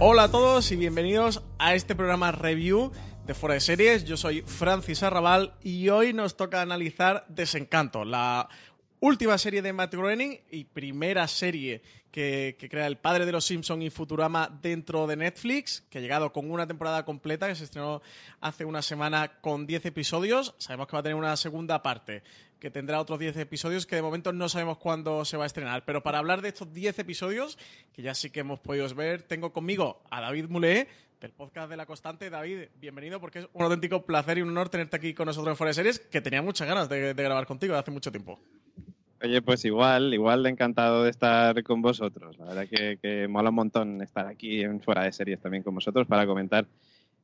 Hola a todos y bienvenidos a este programa review de Fuera de Series. Yo soy Francis Arrabal y hoy nos toca analizar Desencanto, la última serie de Matt Groening y primera serie que, crea el padre de los Simpson y Futurama dentro de Netflix, que ha llegado con una temporada completa, que se estrenó hace una semana con 10 episodios. Sabemos que va a tener una segunda parte, que tendrá otros 10 episodios, que de momento no sabemos cuándo se va a estrenar. Pero para hablar de estos 10 episodios, que ya sí que hemos podido ver, tengo conmigo a David Mulé, del podcast de La Constante. David, bienvenido porque es un auténtico placer y un honor tenerte aquí con nosotros en Fuera que tenía muchas ganas de, de grabar contigo de hace mucho tiempo. Oye, pues igual, igual encantado de estar con vosotros. La verdad que, mola un montón estar aquí fuera de series también con vosotros para comentar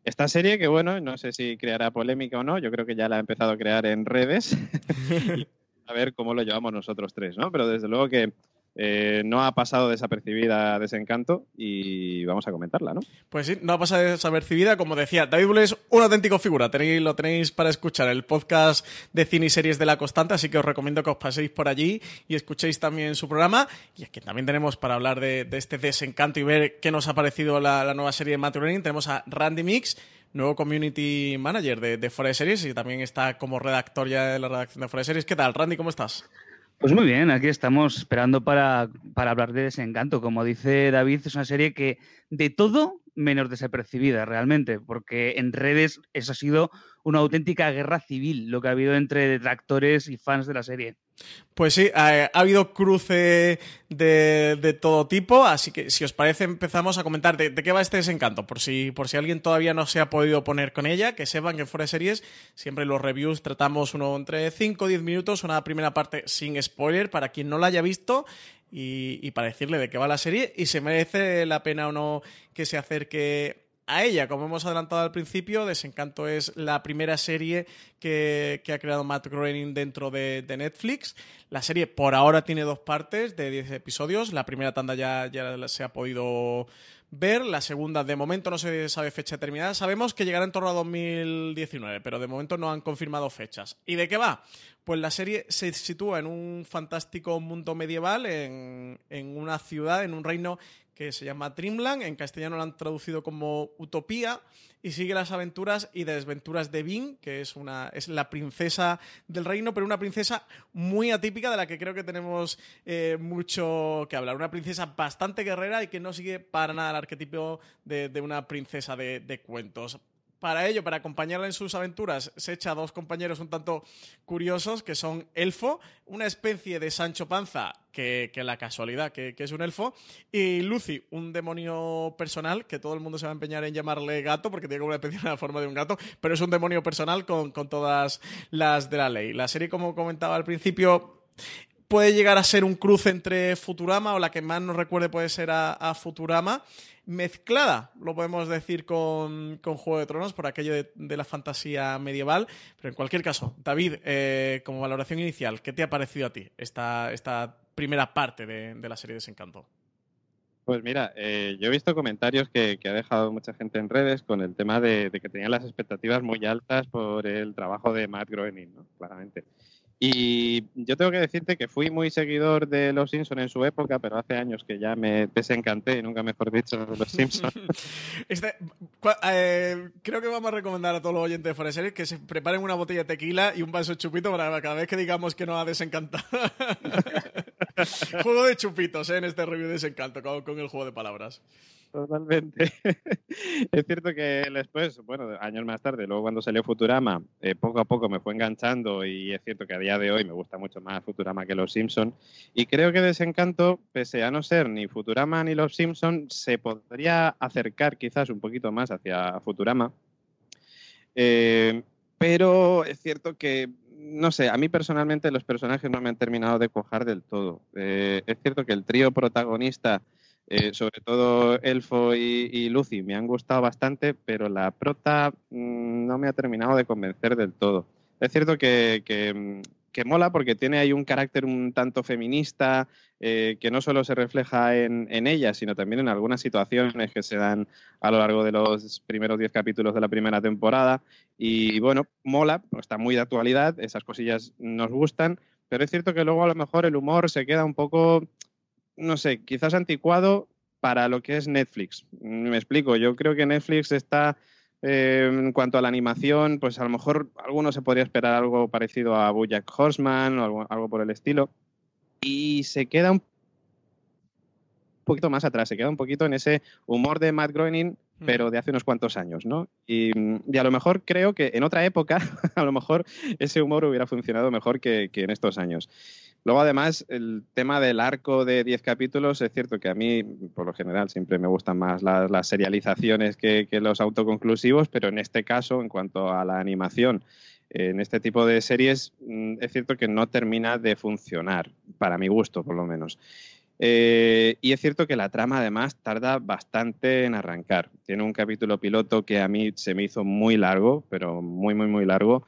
esta serie que, bueno, no sé si creará polémica o no. Yo creo que ya la ha empezado a crear en redes. a ver cómo lo llevamos nosotros tres, ¿no? Pero desde luego que eh, no ha pasado desapercibida Desencanto y vamos a comentarla, ¿no? Pues sí, no ha pasado desapercibida. Como decía, David Bull es una auténtica figura. Tenéis, lo tenéis para escuchar el podcast de cine y series de La Constante, así que os recomiendo que os paséis por allí y escuchéis también su programa. Y aquí también tenemos para hablar de, este Desencanto y ver qué nos ha parecido la, nueva serie de Matt Tenemos a Randy Mix, nuevo community manager de, de Series y también está como redactor ya de la redacción de de Series. ¿Qué tal, Randy? ¿Cómo estás? Pues muy bien, aquí estamos esperando para, para hablar de Desencanto. Como dice David, es una serie que de todo menos desapercibida realmente, porque en redes eso ha sido una auténtica guerra civil lo que ha habido entre detractores y fans de la serie. Pues sí, ha, habido cruce de, todo tipo, así que si os parece empezamos a comentar de, qué va este desencanto, por si, por si alguien todavía no se ha podido poner con ella, que sepan que fuera de series siempre los reviews tratamos uno entre 5 o 10 minutos, una primera parte sin spoiler para quien no la haya visto y, para decirle de qué va la serie y se merece la pena o no que se acerque a ella. Como hemos adelantado al principio, Desencanto es la primera serie que, ha creado Matt Groening dentro de, Netflix. La serie por ahora tiene dos partes de 10 episodios. La primera tanda ya, ya se ha podido ver. La segunda, de momento, no se sabe fecha determinada. Sabemos que llegará en torno a 2019, pero de momento no han confirmado fechas. ¿Y de qué va? Pues la serie se sitúa en un fantástico mundo medieval, en, en una ciudad, en un reino que se llama Dreamland, en castellano lo han traducido como Utopía, y sigue las aventuras y desventuras de Vin, que es, una, es la princesa del reino, pero una princesa muy atípica de la que creo que tenemos eh, mucho que hablar. Una princesa bastante guerrera y que no sigue para nada el arquetipo de, una princesa de cuentos para ello, para acompañarla en sus aventuras, se echa a dos compañeros un tanto curiosos, que son Elfo, una especie de Sancho Panza, que, la casualidad, que, es un elfo, y Lucy, un demonio personal, que todo el mundo se va a empeñar en llamarle gato, porque tiene una especie de forma de un gato, pero es un demonio personal con, todas las de la ley. La serie, como comentaba al principio, puede llegar a ser un cruce entre Futurama, o la que más nos recuerde puede ser a Futurama, mezclada, lo podemos decir con, Juego de Tronos, por aquello de, la fantasía medieval. Pero en cualquier caso, David, eh, como valoración inicial, ¿qué te ha parecido a ti esta, esta primera parte de, la serie Desencanto? Pues mira, eh, yo he visto comentarios que, ha dejado mucha gente en redes con el tema de, de, que tenían las expectativas muy altas por el trabajo de Matt Groening, ¿no? Claramente. Y yo tengo que decirte que fui muy seguidor de Los Simpsons en su época, pero hace años que ya me desencanté, nunca mejor dicho, Los Simpsons. Este, eh, creo que vamos a recomendar a todos los oyentes de Foreseries que se preparen una botella de tequila y un vaso de chupito para cada vez que digamos que nos ha desencantado. juego de chupitos ¿eh? en este review de desencanto con el juego de palabras. Totalmente. es cierto que después, bueno, años más tarde, luego cuando salió Futurama, eh, poco a poco me fue enganchando y es cierto que a día de hoy me gusta mucho más Futurama que Los Simpson. Y creo que Desencanto, pese a no ser ni Futurama ni Los Simpson, se podría acercar quizás un poquito más hacia Futurama. Eh, pero es cierto que no sé, a mí personalmente los personajes no me han terminado de cojar del todo. Eh, es cierto que el trío protagonista eh, sobre todo Elfo y, Lucy me han gustado bastante, pero la prota mm, no me ha terminado de convencer del todo. Es cierto que, que mola porque tiene ahí un carácter un tanto feminista eh, que no solo se refleja en, ella, sino también en algunas situaciones que se dan a lo largo de los primeros diez capítulos de la primera temporada. Y bueno, mola, está muy de actualidad, esas cosillas nos gustan, pero es cierto que luego a lo mejor el humor se queda un poco, no sé, quizás anticuado para lo que es Netflix. Me explico, yo creo que Netflix está eh, en cuanto a la animación, pues a lo mejor alguno se podría esperar algo parecido a Bojack Horseman o algo, por el estilo. Y se queda un poquito más atrás, se queda un poquito en ese humor de Matt Groening. Pero de hace unos cuantos años, ¿no? Y, a lo mejor creo que en otra época, a lo mejor ese humor hubiera funcionado mejor que en estos años. Luego, además, el tema del arco de 10 capítulos, es cierto que a mí, por lo general, siempre me gustan más las, serializaciones que, los autoconclusivos, pero en este caso, en cuanto a la animación, en este tipo de series, mm, es cierto que no termina de funcionar, para mi gusto, por lo menos. Eh, y es cierto que la trama además tarda bastante en arrancar. Tiene un capítulo piloto que a mí se me hizo muy largo, pero muy, muy, muy largo.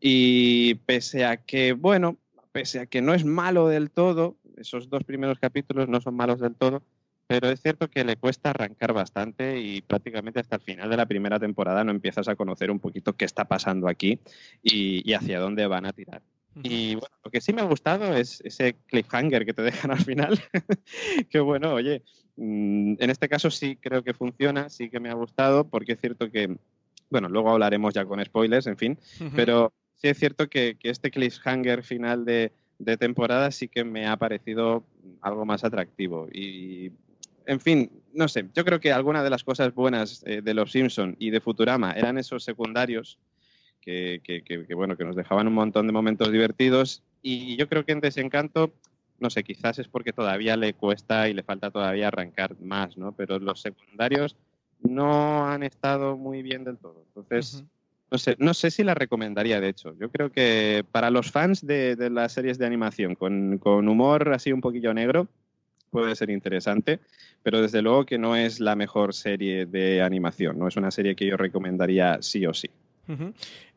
Y pese a que, bueno, pese a que no es malo del todo, esos dos primeros capítulos no son malos del todo, pero es cierto que le cuesta arrancar bastante y prácticamente hasta el final de la primera temporada no empiezas a conocer un poquito qué está pasando aquí y, hacia dónde van a tirar. Y bueno, lo que sí me ha gustado es ese cliffhanger que te dejan al final. que bueno, oye, mm, en este caso sí creo que funciona, sí que me ha gustado, porque es cierto que, bueno, luego hablaremos ya con spoilers, en fin, pero sí es cierto que, este cliffhanger final de, temporada sí que me ha parecido algo más atractivo. Y, en fin, no sé, yo creo que algunas de las cosas buenas eh, de Los Simpson y de Futurama eran esos secundarios que, bueno, que nos dejaban un montón de momentos divertidos. Y yo creo que en Desencanto, no sé, quizás es porque todavía le cuesta y le falta todavía arrancar más, ¿no? Pero los secundarios no han estado muy bien del todo. Entonces, no sé, no sé si la recomendaría, de hecho. Yo creo que para los fans de, las series de animación con, humor así un poquillo negro, puede ser interesante, pero desde luego que no es la mejor serie de animación, no es una serie que yo recomendaría sí o sí.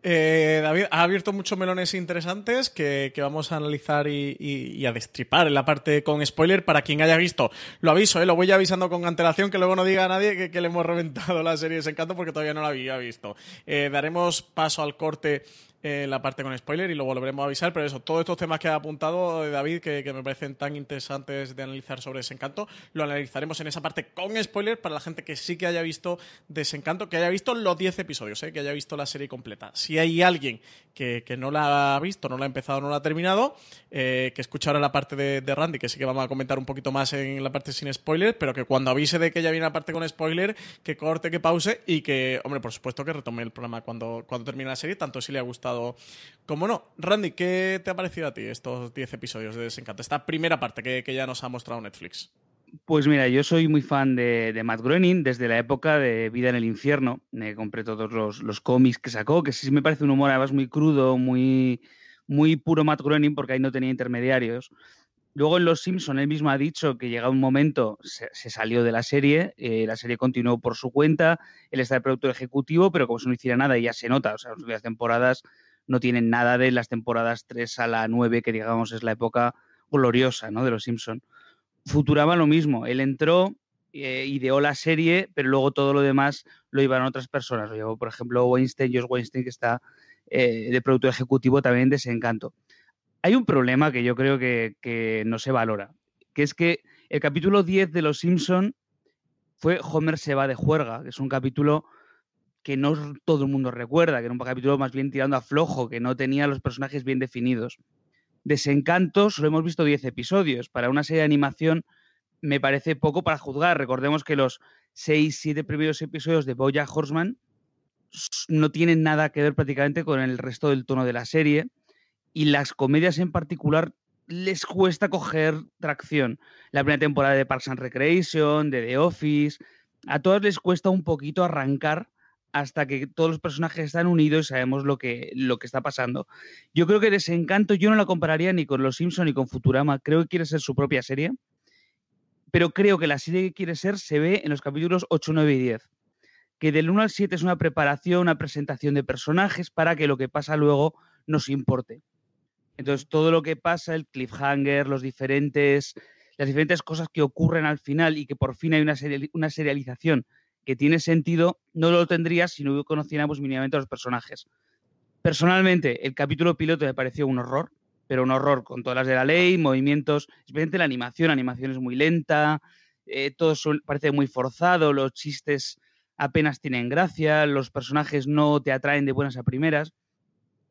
Eh, David ha abierto muchos melones interesantes que, vamos a analizar y, a destripar en la parte con spoiler para quien haya visto. Lo aviso, eh, lo voy avisando con antelación que luego no diga a nadie que, le hemos reventado la serie de Encanto porque todavía no la había visto. Eh, daremos paso al corte eh, la parte con spoiler y luego volveremos a avisar, pero eso, todos estos temas que ha apuntado David, que, me parecen tan interesantes de analizar sobre Desencanto, lo analizaremos en esa parte con spoiler para la gente que sí que haya visto Desencanto, que haya visto los 10 episodios, eh, que haya visto la serie completa. Si hay alguien que, no la ha visto, no la ha empezado, no la ha terminado, eh, que escuche ahora la parte de, Randy, que sí que vamos a comentar un poquito más en la parte sin spoiler, pero que cuando avise de que ya viene la parte con spoiler, que corte, que pause y que, hombre, por supuesto que retome el programa cuando, cuando termine la serie, tanto si le ha gustado como no. Randy, ¿qué te ha parecido a ti estos 10 episodios de Desencanto? Esta primera parte que, ya nos ha mostrado Netflix. Pues mira, yo soy muy fan de, Matt Groening desde la época de Vida en el Infierno. Me compré todos los, cómics que sacó, que sí me parece un humor además muy crudo, muy, muy puro Matt Groening, porque ahí no tenía intermediarios. Luego en Los Simpson él mismo ha dicho que llega un momento, se, salió de la serie, eh, la serie continuó por su cuenta, él está de productor ejecutivo, pero como si no hiciera nada ya se nota, o sea, las últimas temporadas no tienen nada de las temporadas 3 a la 9, que digamos es la época gloriosa ¿no? de Los Simpson. Futurama lo mismo, él entró, eh, ideó la serie, pero luego todo lo demás lo iban otras personas. Por ejemplo, Weinstein, Josh Weinstein, que está eh, de productor ejecutivo también de Desencanto. Hay un problema que yo creo que, no se valora, que es que el capítulo 10 de Los Simpson fue Homer se va de juerga, que es un capítulo que no todo el mundo recuerda, que era un capítulo más bien tirando a flojo, que no tenía los personajes bien definidos. Desencanto solo hemos visto 10 episodios. Para una serie de animación me parece poco para juzgar. Recordemos que los 6, 7 primeros episodios de Boya Horseman no tienen nada que ver prácticamente con el resto del tono de la serie y las comedias en particular les cuesta coger tracción. La primera temporada de Parks and Recreation, de The Office, a todas les cuesta un poquito arrancar hasta que todos los personajes están unidos y sabemos lo que, lo que está pasando. Yo creo que Desencanto yo no la compararía ni con Los Simpson ni con Futurama, creo que quiere ser su propia serie, pero creo que la serie que quiere ser se ve en los capítulos 8, 9 y 10, que del 1 al 7 es una preparación, una presentación de personajes para que lo que pasa luego nos importe Entonces, todo lo que pasa, el cliffhanger, las diferentes cosas que ocurren al final y que por fin hay una serialización que tiene sentido, no lo tendría si no conociéramos mínimamente a los personajes. Personalmente, el capítulo piloto me pareció un horror, pero un horror con todas las de la ley, movimientos, especialmente la animación, la animación es muy lenta, eh, todo parece muy forzado, los chistes apenas tienen gracia, los personajes no te atraen de buenas a primeras.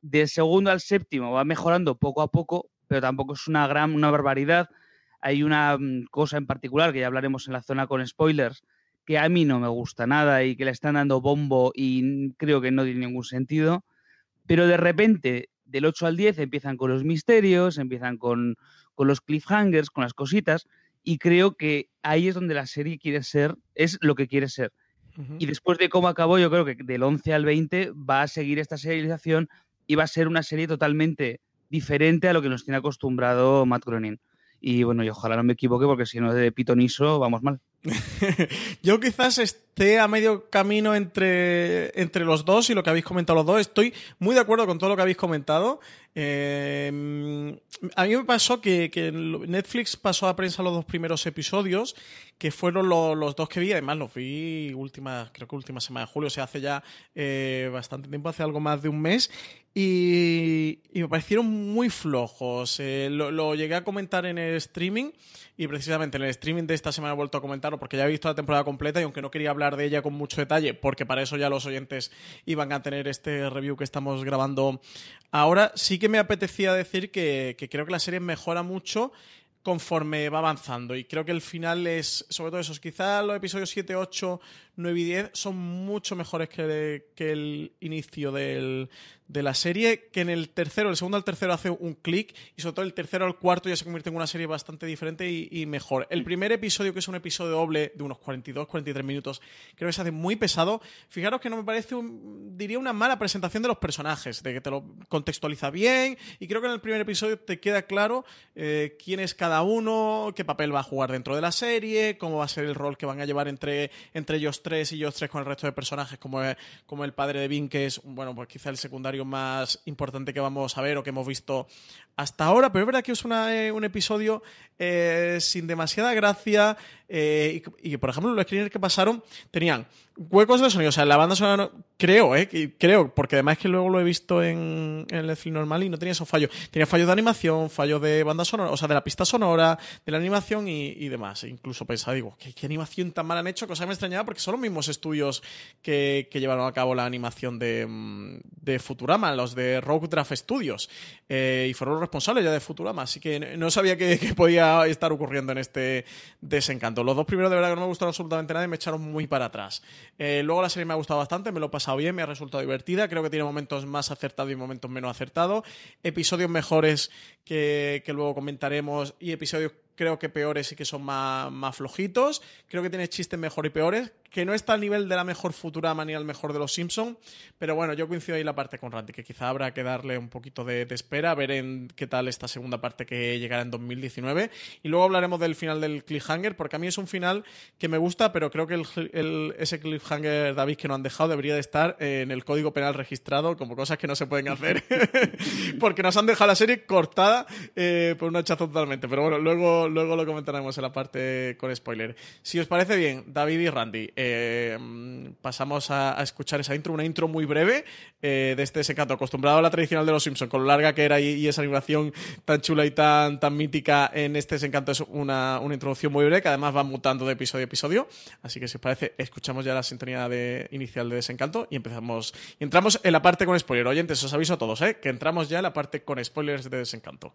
De segundo al séptimo va mejorando poco a poco, pero tampoco es una gran, una barbaridad. Hay una mm, cosa en particular que ya hablaremos en la zona con spoilers, que a mí no me gusta nada y que le están dando bombo y creo que no tiene ningún sentido. Pero de repente, del 8 al 10 empiezan con los misterios, empiezan con, con los cliffhangers, con las cositas, y creo que ahí es donde la serie quiere ser, es lo que quiere ser. Y después de cómo acabó, yo creo que del 11 al 20 va a seguir esta serialización y va a ser una serie totalmente diferente a lo que nos tiene acostumbrado Matt Groening. Y bueno, y ojalá no me equivoque porque si no de pitoniso vamos mal. Yo quizás a medio camino entre, entre los dos y lo que habéis comentado los dos. Estoy muy de acuerdo con todo lo que habéis comentado. Eh, a mí me pasó que, Netflix pasó a prensa los dos primeros episodios, que fueron los dos que vi. Además, los vi última, creo que última semana de julio, o sea, hace ya eh, bastante tiempo, hace algo más de un mes. Y, me parecieron muy flojos. Eh, lo, lo, llegué a comentar en el streaming y precisamente en el streaming de esta semana he vuelto a comentarlo porque ya he visto la temporada completa y aunque no quería hablar de ella con mucho detalle, porque para eso ya los oyentes iban a tener este review que estamos grabando ahora, sí que me apetecía decir que, creo que la serie mejora mucho conforme va avanzando. Y creo que el final es, sobre todo esos, quizás los episodios 7, 8, 9 y 10 son mucho mejores que, que el inicio del, de la serie, que en el tercero, el segundo al tercero hace un clic y sobre todo el tercero al cuarto ya se convierte en una serie bastante diferente y, mejor. El primer episodio, que es un episodio doble de unos 42, 43 minutos, creo que se hace muy pesado. Fijaros que no me parece, diría, una mala presentación de los personajes, de que te lo contextualiza bien y creo que en el primer episodio te queda claro eh, quién es cada uno, qué papel va a jugar dentro de la serie, cómo va a ser el rol que van a llevar entre, entre ellos tres y ellos tres con el resto de personajes, como, como el padre de Vin, que es, bueno, pues quizá el secundario más importante que vamos a ver o que hemos visto hasta ahora, pero es verdad que es eh, un episodio eh, sin demasiada gracia eh, y, por ejemplo, los screeners que pasaron tenían huecos de sonido. O sea, la banda sonora, creo, ¿eh? Creo, porque además es que luego lo he visto en, el film normal y no tenía esos fallos. Tenía fallos de animación, fallos de banda sonora, o sea, de la pista sonora, de la animación y, demás. incluso pensaba, digo, ¿qué, animación tan mal han hecho? Cosa que me extrañaba porque son los mismos estudios que, llevaron a cabo la animación de, mm, de Futurama, los de Rogue Draft Studios. y fueron los responsables ya de Futurama. Así que no sabía que, que podía estar ocurriendo en este desencanto. Los dos primeros de verdad que no me gustaron absolutamente nada y me echaron muy para atrás. Eh, luego la serie me ha gustado bastante, me lo he pasado bien, me ha resultado divertida. Creo que tiene momentos más acertados y momentos menos acertados. Episodios mejores que, que luego comentaremos y episodios creo que peores y que son más, más flojitos. Creo que tiene chistes mejor y peores que no está al nivel de la mejor Futurama ni al mejor de los Simpson, pero bueno, yo coincido ahí la parte con Randy, que quizá habrá que darle un poquito de, espera, a ver en qué tal esta segunda parte que llegará en 2019. Y luego hablaremos del final del cliffhanger, porque a mí es un final que me gusta, pero creo que el, ese cliffhanger, David, que no han dejado, debería de estar en el código penal registrado como cosas que no se pueden hacer, porque nos han dejado la serie cortada eh, por un hachazo totalmente. Pero bueno, luego, luego lo comentaremos en la parte con spoiler. Si os parece bien, David y Randy, eh, pasamos a, escuchar esa intro, una intro muy breve eh, de este secato, acostumbrado a la tradicional de los Simpsons, con lo larga que era y, esa animación tan chula y tan, tan mítica en este desencanto es una, introducción muy breve que además va mutando de episodio a episodio. Así que si os parece, escuchamos ya la sintonía de, inicial de desencanto y empezamos. Y entramos en la parte con spoiler. Oyentes, os aviso a todos, ¿eh? que entramos ya en la parte con spoilers de desencanto.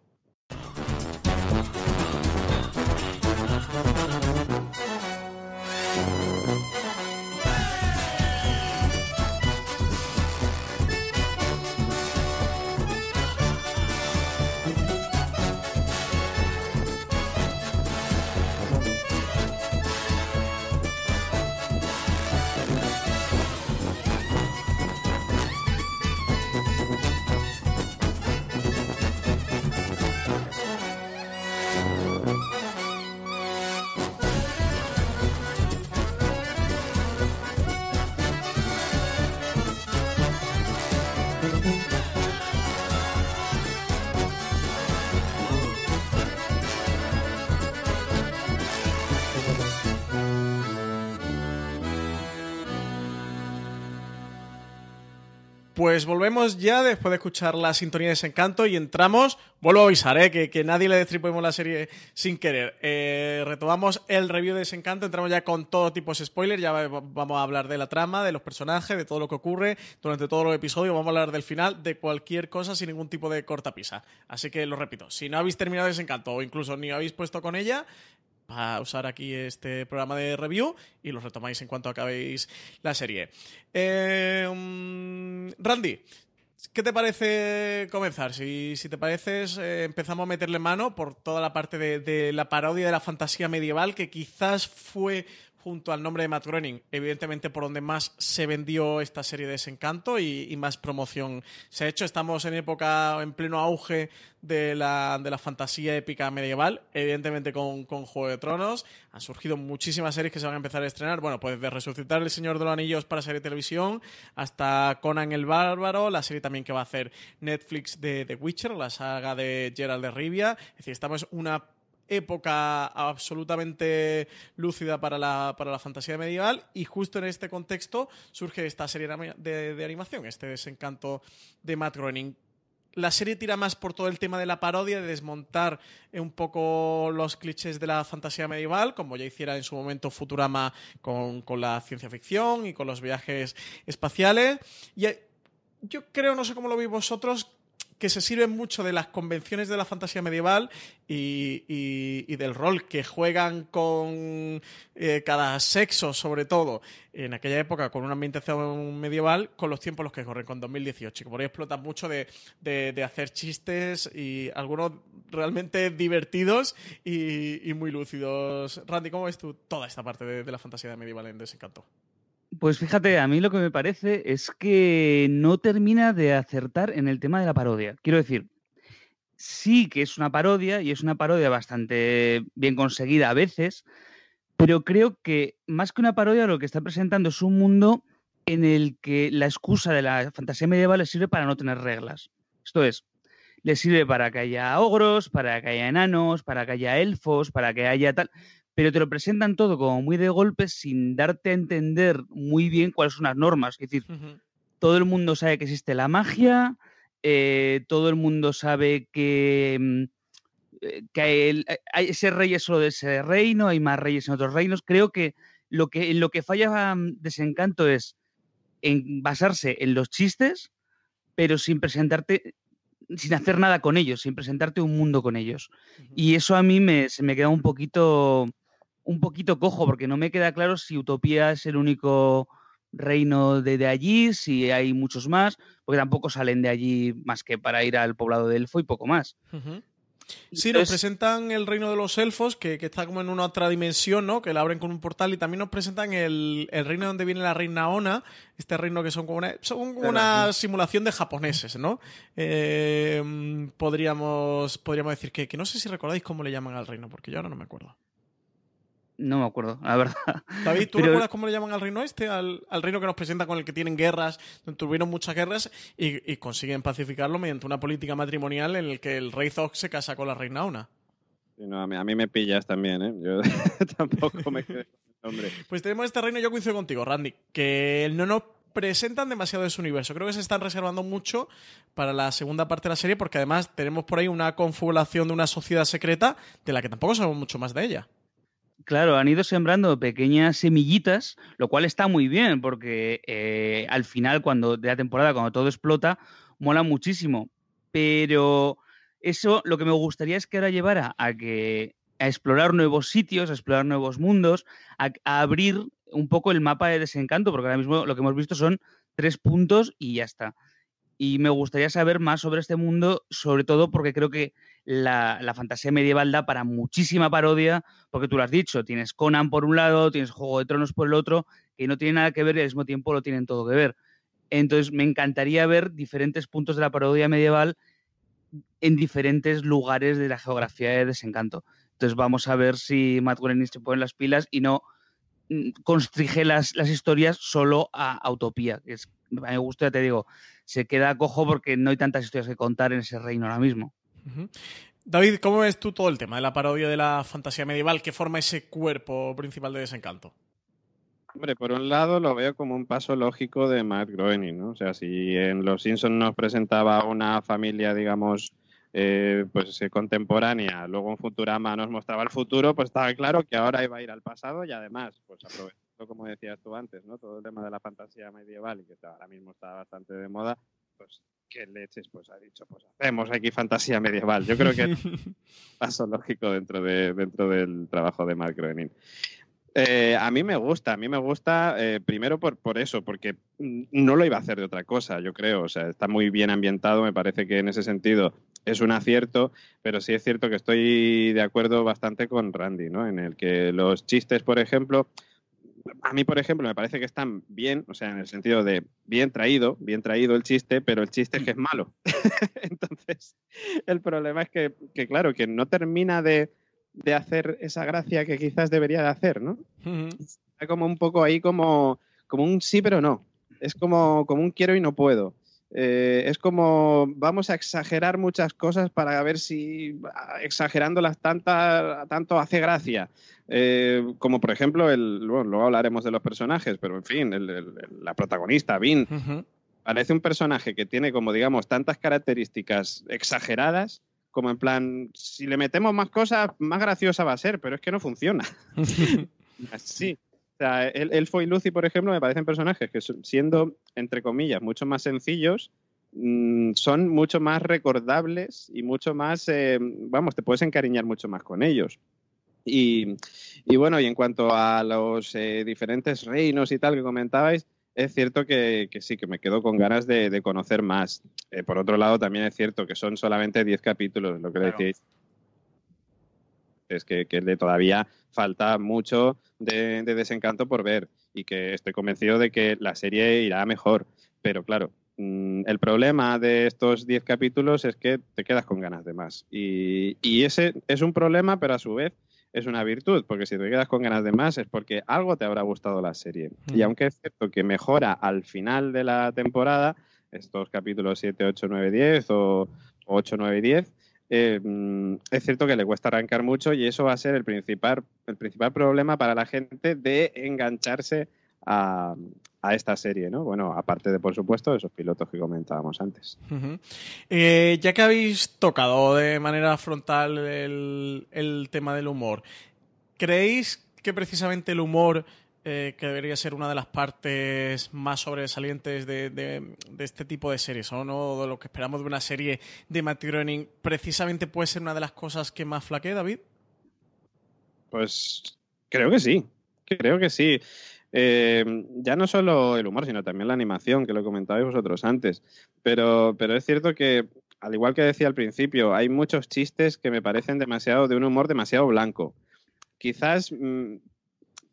Pues volvemos ya después de escuchar la sintonía de Desencanto y entramos. Vuelvo a avisar, ¿eh? que, nadie le destripemos la serie sin querer. Eh, retomamos el review de Desencanto, entramos ya con todo tipo de spoilers. Ya vamos a hablar de la trama, de los personajes, de todo lo que ocurre durante todos los episodios. Vamos a hablar del final, de cualquier cosa sin ningún tipo de cortapisa. Así que lo repito, si no habéis terminado Desencanto o incluso ni habéis puesto con ella, para usar aquí este programa de review y lo retomáis en cuanto acabéis la serie. Eh, mm, Randy, ¿Qué te parece comenzar? Si, te pareces, eh, empezamos a meterle mano por toda la parte de, la parodia de la fantasía medieval, que quizás fue junto al nombre de Matt Groening, evidentemente por donde más se vendió esta serie de Desencanto y, más promoción se ha hecho. Estamos en época, en pleno auge de la, de la fantasía épica medieval, evidentemente con, con, Juego de Tronos. Han surgido muchísimas series que se van a empezar a estrenar. Bueno, pues de Resucitar el Señor de los Anillos para serie televisión hasta Conan el Bárbaro, la serie también que va a hacer Netflix de The Witcher, la saga de Gerald de Rivia. Es decir, estamos una época absolutamente lúcida para la, para la fantasía medieval y justo en este contexto surge esta serie de, animación, este desencanto de Matt Groening. La serie tira más por todo el tema de la parodia, de desmontar un poco los clichés de la fantasía medieval, como ya hiciera en su momento Futurama con, con la ciencia ficción y con los viajes espaciales. Y eh, yo creo, no sé cómo lo veis vosotros, que se sirven mucho de las convenciones de la fantasía medieval y, del rol que juegan con eh, cada sexo, sobre todo en aquella época, con una ambientación medieval, con los tiempos los que corren, con 2018. Que por ahí explotan mucho de, hacer chistes y algunos realmente divertidos y, muy lúcidos. Randy, ¿cómo ves tú toda esta parte de, de la fantasía medieval en Desencanto? Pues fíjate, a mí lo que me parece es que no termina de acertar en el tema de la parodia. Quiero decir, sí que es una parodia y es una parodia bastante bien conseguida a veces, pero creo que más que una parodia lo que está presentando es un mundo en el que la excusa de la fantasía medieval le sirve para no tener reglas. Esto es, le sirve para que haya ogros, para que haya enanos, para que haya elfos, para que haya tal, pero te lo presentan todo como muy de golpe sin darte a entender muy bien cuáles son las normas. Es decir, todo el mundo sabe que existe la magia, eh, todo el mundo sabe que, mm, eh, que eh, hay, ese rey es solo de ese reino, hay más reyes en otros reinos. Creo que lo que, en lo que falla mm, Desencanto es en basarse en los chistes, pero sin presentarte sin hacer nada con ellos, sin presentarte un mundo con ellos. Y eso a mí me, se me queda un poquito un poquito cojo, porque no me queda claro si Utopía es el único reino de, allí, si hay muchos más, porque tampoco salen de allí más que para ir al poblado de Elfo y poco más. Sí, nos presentan el reino de los elfos, que, está como en una otra dimensión, ¿no? Que la abren con un portal, y también nos presentan el, reino donde viene la reina Ona, este reino que son como una, son una simulación de japoneses, ¿no? Eh, podríamos, podríamos decir que, que no sé si recordáis cómo le llaman al reino, porque yo ahora no me acuerdo. No me acuerdo, la verdad. David, ¿tú recuerdas cómo le llaman al reino este? Al, reino que nos presenta con el que tienen guerras, tuvieron muchas guerras y, consiguen pacificarlo mediante una política matrimonial en el que el rey Zog se casa con la reina Una. no, a, mí, me pillas también, ¿eh? Yo tampoco me quedé con el nombre. Pues tenemos este reino, yo coincido contigo, Randy, que no nos presentan demasiado de su universo. Creo que se están reservando mucho para la segunda parte de la serie porque además tenemos por ahí una confabulación de una sociedad secreta de la que tampoco sabemos mucho más de ella. Claro, han ido sembrando pequeñas semillitas, lo cual está muy bien, porque eh, al final, cuando de la temporada, cuando todo explota, mola muchísimo. Pero eso lo que me gustaría es que ahora llevara a que a explorar nuevos sitios, a explorar nuevos mundos, a, abrir un poco el mapa de desencanto, porque ahora mismo lo que hemos visto son tres puntos y ya está. Y me gustaría saber más sobre este mundo, sobre todo porque creo que la, fantasía medieval da para muchísima parodia, porque tú lo has dicho, tienes Conan por un lado, tienes Juego de Tronos por el otro, que no tiene nada que ver y al mismo tiempo lo tienen todo que ver. Entonces me encantaría ver diferentes puntos de la parodia medieval en diferentes lugares de la geografía de desencanto. Entonces vamos a ver si Matt Groening se pone las pilas y no constrige las, las historias solo a, utopía. Que es, me gusta, ya te digo, se queda cojo porque no hay tantas historias que contar en ese reino ahora mismo. David, ¿cómo ves tú todo el tema de la parodia de la fantasía medieval que forma ese cuerpo principal de desencanto? Hombre, por un lado lo veo como un paso lógico de Matt Groening, ¿no? O sea, si en Los Simpsons nos presentaba una familia, digamos, eh, pues eh, contemporánea, luego en Futurama nos mostraba el futuro, pues estaba claro que ahora iba a ir al pasado y además, pues aprovechando, como decías tú antes, ¿no? Todo el tema de la fantasía medieval y que ahora mismo está bastante de moda, pues qué leches, pues ha dicho, pues hacemos aquí fantasía medieval. Yo creo que es un paso lógico dentro, de, dentro del trabajo de Mark Groening. Eh, a mí me gusta, a mí me gusta eh, primero por, por eso, porque no lo iba a hacer de otra cosa, yo creo. O sea, está muy bien ambientado, me parece que en ese sentido es un acierto, pero sí es cierto que estoy de acuerdo bastante con Randy, ¿no? En el que los chistes, por ejemplo, a mí, por ejemplo, me parece que están bien, o sea, en el sentido de bien traído, bien traído el chiste, pero el chiste es que es malo. Entonces, el problema es que, que claro, que no termina de de hacer esa gracia que quizás debería de hacer, ¿no? Está como un poco ahí como, como un sí pero no. Es como, como un quiero y no puedo. Eh, es como vamos a exagerar muchas cosas para ver si exagerándolas tanta, tanto hace gracia. Eh, como por ejemplo, el, bueno, luego hablaremos de los personajes, pero en fin, la protagonista, Vin, parece un personaje que tiene como digamos tantas características exageradas como en plan, si le metemos más cosas, más graciosa va a ser, pero es que no funciona. Así. O sea, Elfo y Lucy, por ejemplo, me parecen personajes que siendo, entre comillas, mucho más sencillos, mm, son mucho más recordables y mucho más, eh, vamos, te puedes encariñar mucho más con ellos. Y, bueno, y en cuanto a los eh, diferentes reinos y tal que comentabais, es cierto que, sí, que me quedo con ganas de, conocer más. Eh, por otro lado, también es cierto que son solamente 10 capítulos, lo que decís. Es que, que todavía falta mucho de, desencanto por ver y que estoy convencido de que la serie irá mejor. Pero claro, mm, el problema de estos 10 capítulos es que te quedas con ganas de más. Y, y ese es un problema, pero a su vez es una virtud, porque si te quedas con ganas de más es porque algo te habrá gustado la serie. Y aunque es cierto que mejora al final de la temporada, estos capítulos 7, 8, 9, 10 o 8, 9 y 10, eh, mm, es cierto que le cuesta arrancar mucho y eso va a ser el principal, el principal problema para la gente de engancharse a, esta serie, ¿no? Bueno, aparte de, por supuesto, esos pilotos que comentábamos antes. Eh, ya que habéis tocado de manera frontal el, tema del humor, ¿creéis que precisamente el humor, eh, que debería ser una de las partes más sobresalientes de, este tipo de series, o no de lo que esperamos de una serie de Matt Groening, precisamente puede ser una de las cosas que más flaquee, David? Pues creo que sí, creo que sí. Eh, ya no solo el humor, sino también la animación, que lo comentabais vosotros antes. Pero, pero es cierto que, al igual que decía al principio, hay muchos chistes que me parecen demasiado de un humor demasiado blanco. Quizás mm,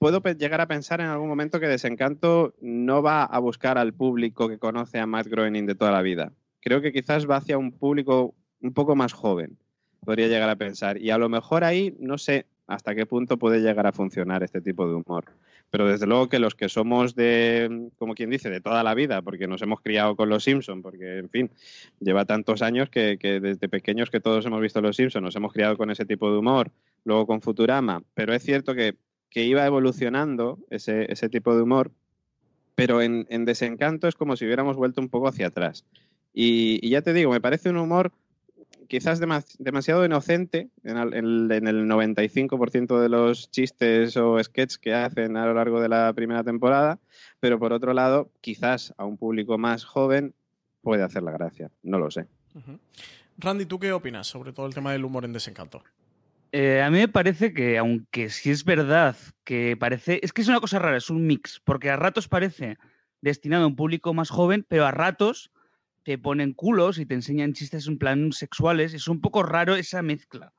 puedo llegar a pensar en algún momento que Desencanto no va a buscar al público que conoce a Matt Groening de toda la vida. Creo que quizás va hacia un público un poco más joven, podría llegar a pensar. Y a lo mejor ahí no sé hasta qué punto puede llegar a funcionar este tipo de humor pero desde luego que los que somos de, como quien dice, de toda la vida, porque nos hemos criado con los Simpsons, porque, en fin, lleva tantos años que, desde pequeños que todos hemos visto los Simpsons, nos hemos criado con ese tipo de humor, luego con Futurama, pero es cierto que, iba evolucionando ese, ese, tipo de humor, pero en, Desencanto es como si hubiéramos vuelto un poco hacia atrás. y ya te digo, me parece un humor quizás demasiado inocente en el, en el 95% de los chistes o sketches que hacen a lo largo de la primera temporada, pero por otro lado, quizás a un público más joven puede hacer la gracia, no lo sé. Randy, ¿tú qué opinas sobre todo el tema del humor en desencanto? Eh, a mí me parece que, aunque sí es verdad que parece, es que es una cosa rara, es un mix, porque a ratos parece destinado a un público más joven, pero a ratos te ponen culos y te enseñan chistes en plan sexuales. Es un poco raro esa mezcla.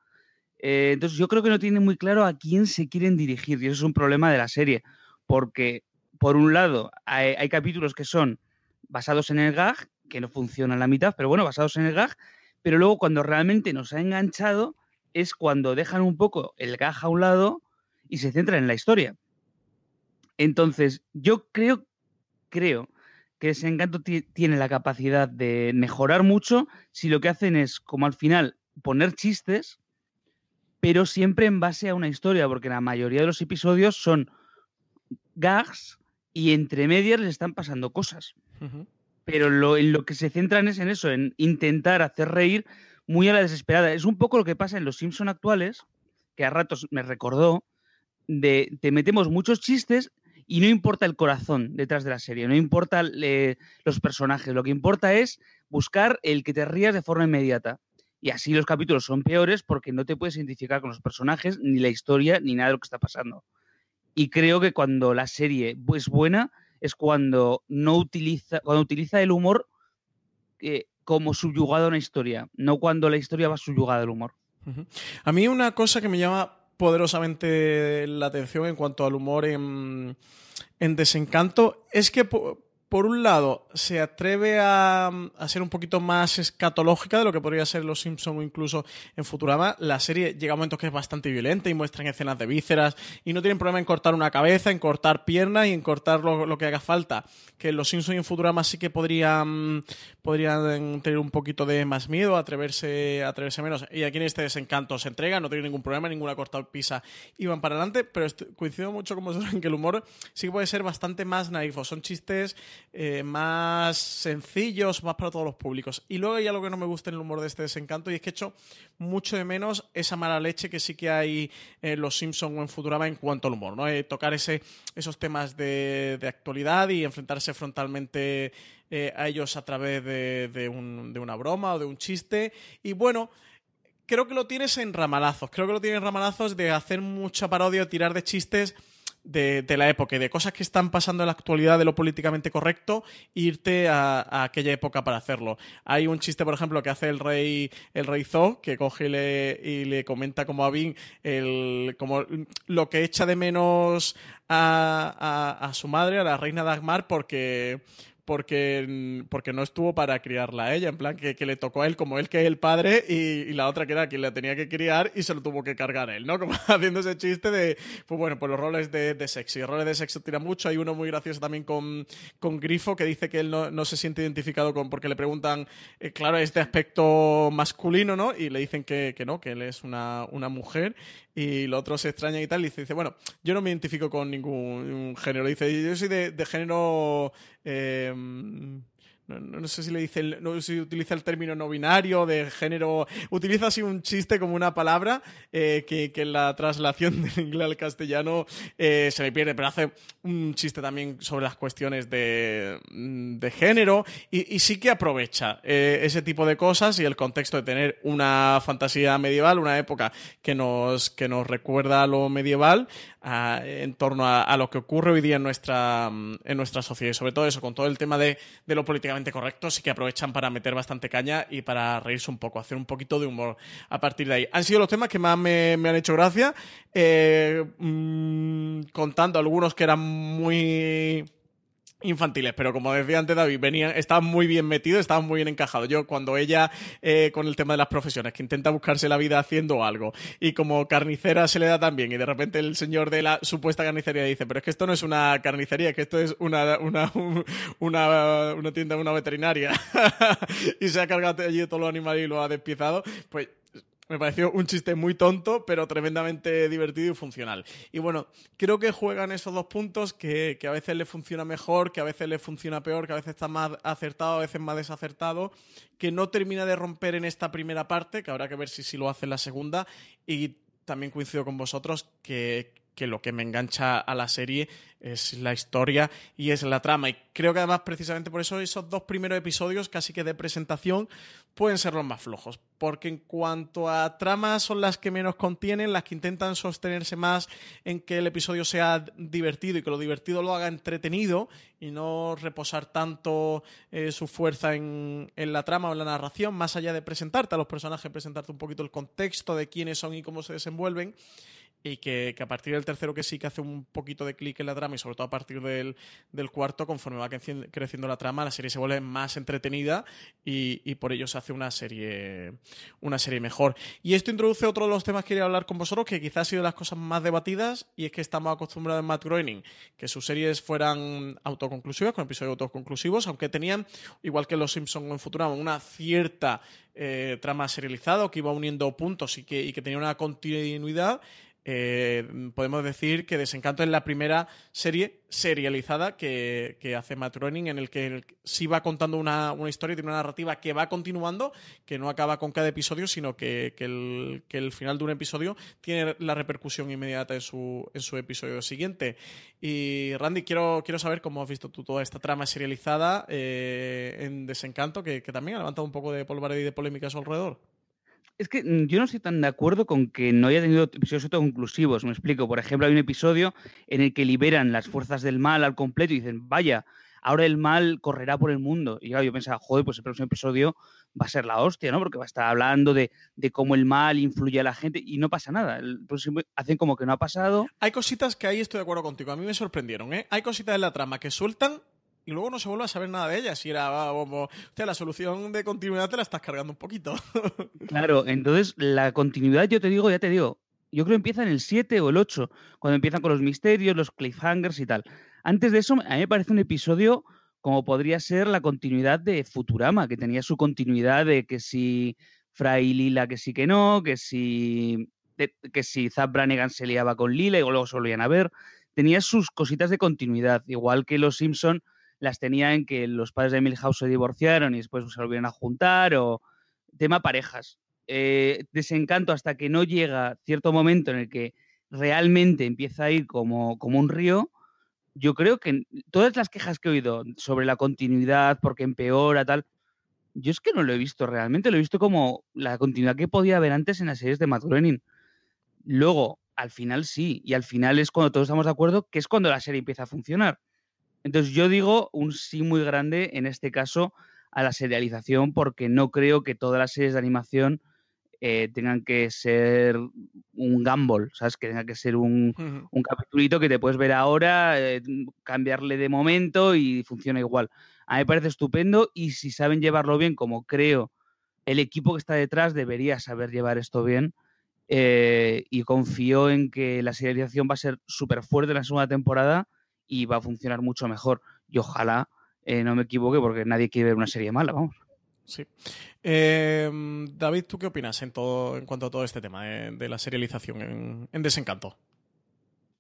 Eh, entonces yo creo que no tiene muy claro a quién se quieren dirigir y eso es un problema de la serie, porque por un lado hay, capítulos que son basados en el gag, que no funcionan la mitad, pero bueno, basados en el gag, pero luego cuando realmente nos ha enganchado es cuando dejan un poco el gag a un lado y se centran en la historia. Entonces, yo creo, creo que ese encanto tiene la capacidad de mejorar mucho si lo que hacen es, como al final, poner chistes, pero siempre en base a una historia, porque la mayoría de los episodios son gags y entre medias les están pasando cosas. Pero lo, en lo que se centran es en eso, en intentar hacer reír muy a la desesperada. Es un poco lo que pasa en los Simpson actuales, que a ratos me recordó, de te metemos muchos chistes y no importa el corazón detrás de la serie, no importa los personajes, lo que importa es buscar el que te rías de forma inmediata. Y así los capítulos son peores porque no te puedes identificar con los personajes, ni la historia, ni nada de lo que está pasando. Y creo que cuando la serie es buena es cuando no utiliza, cuando utiliza el humor eh, como subyugado a una historia, no cuando la historia va subyugada al humor. A mí una cosa que me llama poderosamente la atención en cuanto al humor en, en Desencanto es que por un lado, se atreve a, ser un poquito más escatológica de lo que podría ser Los Simpson o incluso en Futurama. La serie llega a momentos que es bastante violenta y muestran escenas de vísceras y no tienen problema en cortar una cabeza, en cortar piernas y en cortar lo, que haga falta. Que Los Simpson y en Futurama sí que podrían, podrían tener un poquito de más miedo, atreverse, atreverse menos. Y aquí en este desencanto se entrega, no tiene ningún problema, ninguna corta pisa y van para adelante, pero coincido mucho con vosotros en que el humor sí que puede ser bastante más naifo. Son chistes eh, más sencillos, más para todos los públicos. Y luego hay algo que no me gusta en el humor de este desencanto y es que echo mucho de menos esa mala leche que sí que hay en Los Simpson o en Futurama en cuanto al humor, ¿no? Eh, tocar ese, esos temas de, actualidad y enfrentarse frontalmente eh, a ellos a través de una broma o de un chiste. Y bueno, creo que lo tienes en ramalazos. Creo que lo tienes en ramalazos de hacer mucha parodia, tirar de chistes de, la época y de cosas que están pasando en la actualidad de lo políticamente correcto, irte a, aquella época para hacerlo. Hay un chiste, por ejemplo, que hace el rey, el rey Zo, que coge y le, comenta como a Bing el, como lo que echa de menos a, a, a su madre, a la reina Dagmar, porque porque, porque no estuvo para criarla a ella, en plan que, le tocó a él como él que es el padre y, la otra que era quien la tenía que criar y se lo tuvo que cargar él, ¿no? Como haciendo ese chiste de, pues bueno, pues los roles de, de sexo. Y roles de sexo tira mucho. Hay uno muy gracioso también con, con Grifo que dice que él no, no se siente identificado con, porque le preguntan, eh, claro, este aspecto masculino, ¿no? Y le dicen que, que no, que él es una, una mujer y lo otro se extraña y tal, y dice, bueno, yo no me identifico con ningún género. Dice, yo soy de, de género... Eh, no, sé si le dice, no sé si utiliza el término no binario, de género, utiliza así un chiste como una palabra eh, que, en la traslación del inglés al castellano eh, se le pierde, pero hace un chiste también sobre las cuestiones de, mm, género y, sí que aprovecha eh, ese tipo de cosas y el contexto de tener una fantasía medieval, una época que nos, que nos recuerda a lo medieval, en torno a, lo que ocurre hoy día en nuestra, mm, en nuestra sociedad. Y sobre todo eso, con todo el tema de, de lo políticamente correcto, sí que aprovechan para meter bastante caña y para reírse un poco, hacer un poquito de humor a partir de ahí. Han sido los temas que más me, han hecho gracia, eh, mm, contando algunos que eran muy infantiles, pero como decía antes David, venían, estaban muy bien metidos, estaban muy bien encajados. Yo cuando ella, eh, con el tema de las profesiones, que intenta buscarse la vida haciendo algo, y como carnicera se le da tan bien, y de repente el señor de la supuesta carnicería dice, pero es que esto no es una carnicería, que esto es una, una, una, una tienda, una veterinaria, y se ha cargado allí todos los animales y lo ha despiezado, pues me pareció un chiste muy tonto, pero tremendamente divertido y funcional. Y bueno, creo que juegan esos dos puntos que, a veces le funciona mejor, que a veces le funciona peor, que a veces está más acertado, a veces más desacertado, que no termina de romper en esta primera parte, que habrá que ver si, si lo hace en la segunda. Y también coincido con vosotros que, que lo que me engancha a la serie es la historia y es la trama. Y creo que además precisamente por eso esos dos primeros episodios, casi que de presentación, pueden ser los más flojos. Porque en cuanto a tramas son las que menos contienen, las que intentan sostenerse más en que el episodio sea divertido y que lo divertido lo haga entretenido y no reposar tanto eh, su fuerza en, en la trama o en la narración, más allá de presentarte a los personajes, presentarte un poquito el contexto de quiénes son y cómo se desenvuelven y que, a partir del tercero que sí que hace un poquito de clic en la trama y sobre todo a partir del, cuarto, conforme va creciendo la trama, la serie se vuelve más entretenida y, por ello se hace una serie, una serie mejor. Y esto introduce otro de los temas que quería hablar con vosotros, que quizás ha sido de las cosas más debatidas y es que estamos acostumbrados en Matt Groening que sus series fueran autoconclusivas, con episodios autoconclusivos, aunque tenían, igual que Los Simpsons en Futurama, una cierta eh, trama serializada que iba uniendo puntos y que, y que tenía una continuidad eh, podemos decir que Desencanto es la primera serie serializada que, hace Matt Groening en el que sí va contando una, historia, tiene una narrativa que va continuando, que no acaba con cada episodio, sino que, el, final de un episodio tiene la repercusión inmediata en su, en su episodio siguiente. Y Randy, quiero, quiero saber cómo has visto tú toda esta trama serializada eh, en Desencanto, que, también ha levantado un poco de polvareda y de polémica a su alrededor. Es que mm, yo no estoy tan de acuerdo con que no haya tenido episodios autoconclusivos. Me explico. Por ejemplo, hay un episodio en el que liberan las fuerzas del mal al completo y dicen, vaya, ahora el mal correrá por el mundo. Y yo pensaba, joder, pues el próximo episodio va a ser la hostia, ¿no? Porque va a estar hablando de, cómo el mal influye a la gente y no pasa nada. Próximo, hacen como que no ha pasado. Hay cositas que ahí estoy de acuerdo contigo. A mí me sorprendieron, ¿eh? Hay cositas en la trama que sueltan y luego no se vuelve a saber nada de ella. Si era como, sea, la solución de continuidad te la estás cargando un poquito. claro, entonces la continuidad, yo te digo, ya te digo, yo creo que empieza en el 7 o el 8, cuando empiezan con los misterios, los cliffhangers y tal. Antes de eso, a mí me parece un episodio como podría ser la continuidad de Futurama, que tenía su continuidad de que si Fray Lila que sí que no, que si, que si Zap Brannigan se liaba con Lila y luego se volvían a ver. Tenía sus cositas de continuidad, igual que los Simpson las tenía en que los padres de Milhouse se divorciaron y después se volvieron a juntar o tema parejas. Eh, desencanto hasta que no llega cierto momento en el que realmente empieza a ir como, como un río. Yo creo que todas las quejas que he oído sobre la continuidad, porque empeora, tal, yo es que no lo he visto realmente, lo he visto como la continuidad que podía haber antes en las series de Matt Groening. Luego, al final sí, y al final es cuando todos estamos de acuerdo que es cuando la serie empieza a funcionar. Entonces yo digo un sí muy grande en este caso a la serialización porque no creo que todas las series de animación eh, tengan que ser un gamble, ¿sabes? Que tenga que ser un, capitulito que te puedes ver ahora, eh, cambiarle de momento y funciona igual. A mí me parece estupendo y si saben llevarlo bien, como creo el equipo que está detrás debería saber llevar esto bien, eh, y confío en que la serialización va a ser súper fuerte en la segunda temporada y va a funcionar mucho mejor. Y ojalá eh, no me equivoque porque nadie quiere ver una serie mala, vamos. Sí. Em, David, ¿tú qué opinas en, todo, en cuanto a todo este tema de, la serialización en, Desencanto?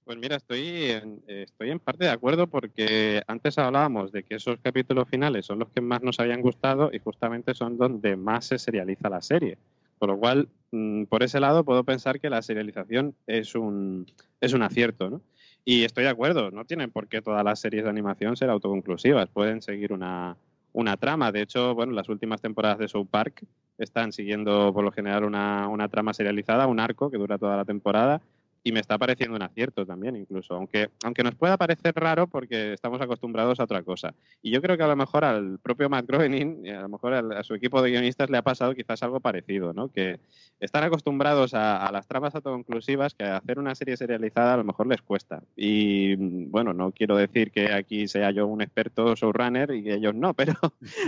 Pues mira, estoy en, estoy en parte de acuerdo porque antes hablábamos de que esos capítulos finales son los que más nos habían gustado y justamente son donde más se serializa la serie. Por lo cual, mm, por ese lado, puedo pensar que la serialización es un, es un acierto, ¿no? Y estoy de acuerdo, no tienen por qué todas las series de animación ser autoconclusivas, pueden seguir una, una trama. De hecho, bueno, las últimas temporadas de South Park están siguiendo por lo general una, una trama serializada, un arco que dura toda la temporada y me está pareciendo un acierto también, incluso, aunque, aunque nos pueda parecer raro porque estamos acostumbrados a otra cosa. Y yo creo que a lo mejor al propio Matt Groening, y a lo mejor a, su equipo de guionistas le ha pasado quizás algo parecido, ¿no? Que están acostumbrados a, las tramas autoconclusivas que hacer una serie serializada a lo mejor les cuesta. Y bueno, no quiero decir que aquí sea yo un experto showrunner y que ellos no, pero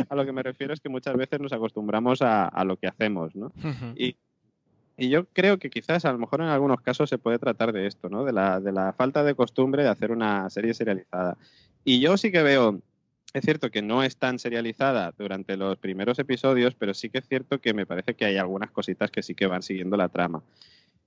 a lo que me refiero es que muchas veces nos acostumbramos a, lo que hacemos, ¿no? Y y yo creo que quizás a lo mejor en algunos casos se puede tratar de esto, ¿no? De la, de la falta de costumbre de hacer una serie serializada. Y yo sí que veo, es cierto que no es tan serializada durante los primeros episodios, pero sí que es cierto que me parece que hay algunas cositas que sí que van siguiendo la trama.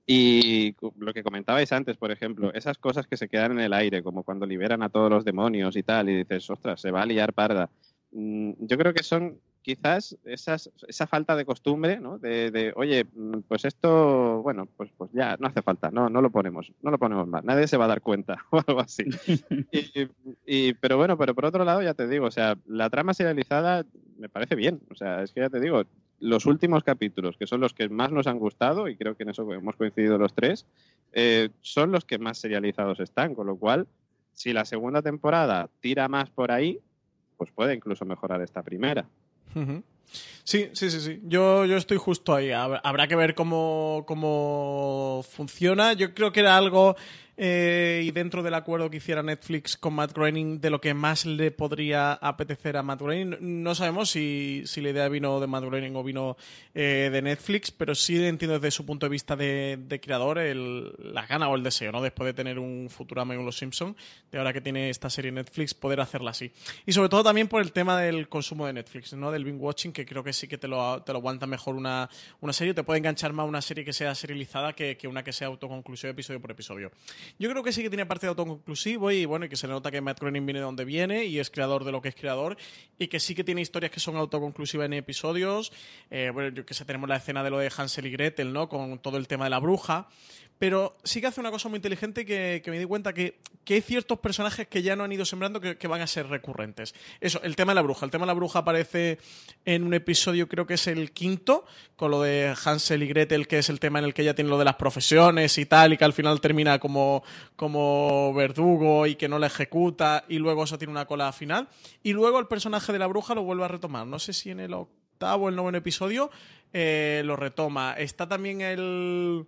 Y lo que comentabais antes, por ejemplo, esas cosas que se quedan en el aire, como cuando liberan a todos los demonios y tal, y dices, ostras, se va a liar parda. Mm, yo creo que son quizás esas, esa falta de costumbre, ¿no? De, oye, mm, pues esto, bueno, pues, pues ya no hace falta, no, no lo ponemos, no lo ponemos más, nadie se va a dar cuenta o algo así. y, pero bueno, pero por otro lado ya te digo, o sea, la trama serializada me parece bien, o sea, es que ya te digo, los últimos capítulos, que son los que más nos han gustado, y creo que en eso hemos coincidido los tres, eh, son los que más serializados están, con lo cual, si la segunda temporada tira más por ahí, pues puede incluso mejorar esta primera. Sí, sí, sí, sí. Yo, yo estoy justo ahí. Habrá que ver cómo, cómo funciona. Yo creo que era algo eh, y dentro del acuerdo que hiciera Netflix con Matt Groening de lo que más le podría apetecer a Matt Groening. No sabemos si, si la idea vino de Matt Groening o vino eh, de Netflix, pero sí entiendo desde su punto de vista de, creador el, la gana o el deseo, ¿no? Después de tener un Futurama en Los Simpsons, de ahora que tiene esta serie Netflix, poder hacerla así. Y sobre todo también por el tema del consumo de Netflix, ¿no? Del binge watching, que creo que sí que te lo, te lo aguanta mejor una, una serie, te puede enganchar más una serie que sea serializada que, que una que sea autoconclusiva episodio por episodio. Yo creo que sí que tiene parte de autoconclusivo y bueno, que se nota que Matt Groening viene de donde viene y es creador de lo que es creador y que sí que tiene historias que son autoconclusivas en episodios. Eh, bueno, yo que sé, tenemos la escena de lo de Hansel y Gretel, ¿no? Con todo el tema de la bruja pero sí que hace una cosa muy inteligente que, me di cuenta que, hay ciertos personajes que ya no han ido sembrando que, van a ser recurrentes. Eso, el tema de la bruja. El tema de la bruja aparece en un episodio, creo que es el quinto, con lo de Hansel y Gretel, que es el tema en el que ella tiene lo de las profesiones y tal, y que al final termina como, como verdugo y que no la ejecuta, y luego eso tiene una cola final. Y luego el personaje de la bruja lo vuelve a retomar. No sé si en el octavo o el noveno episodio eh, lo retoma. Está también el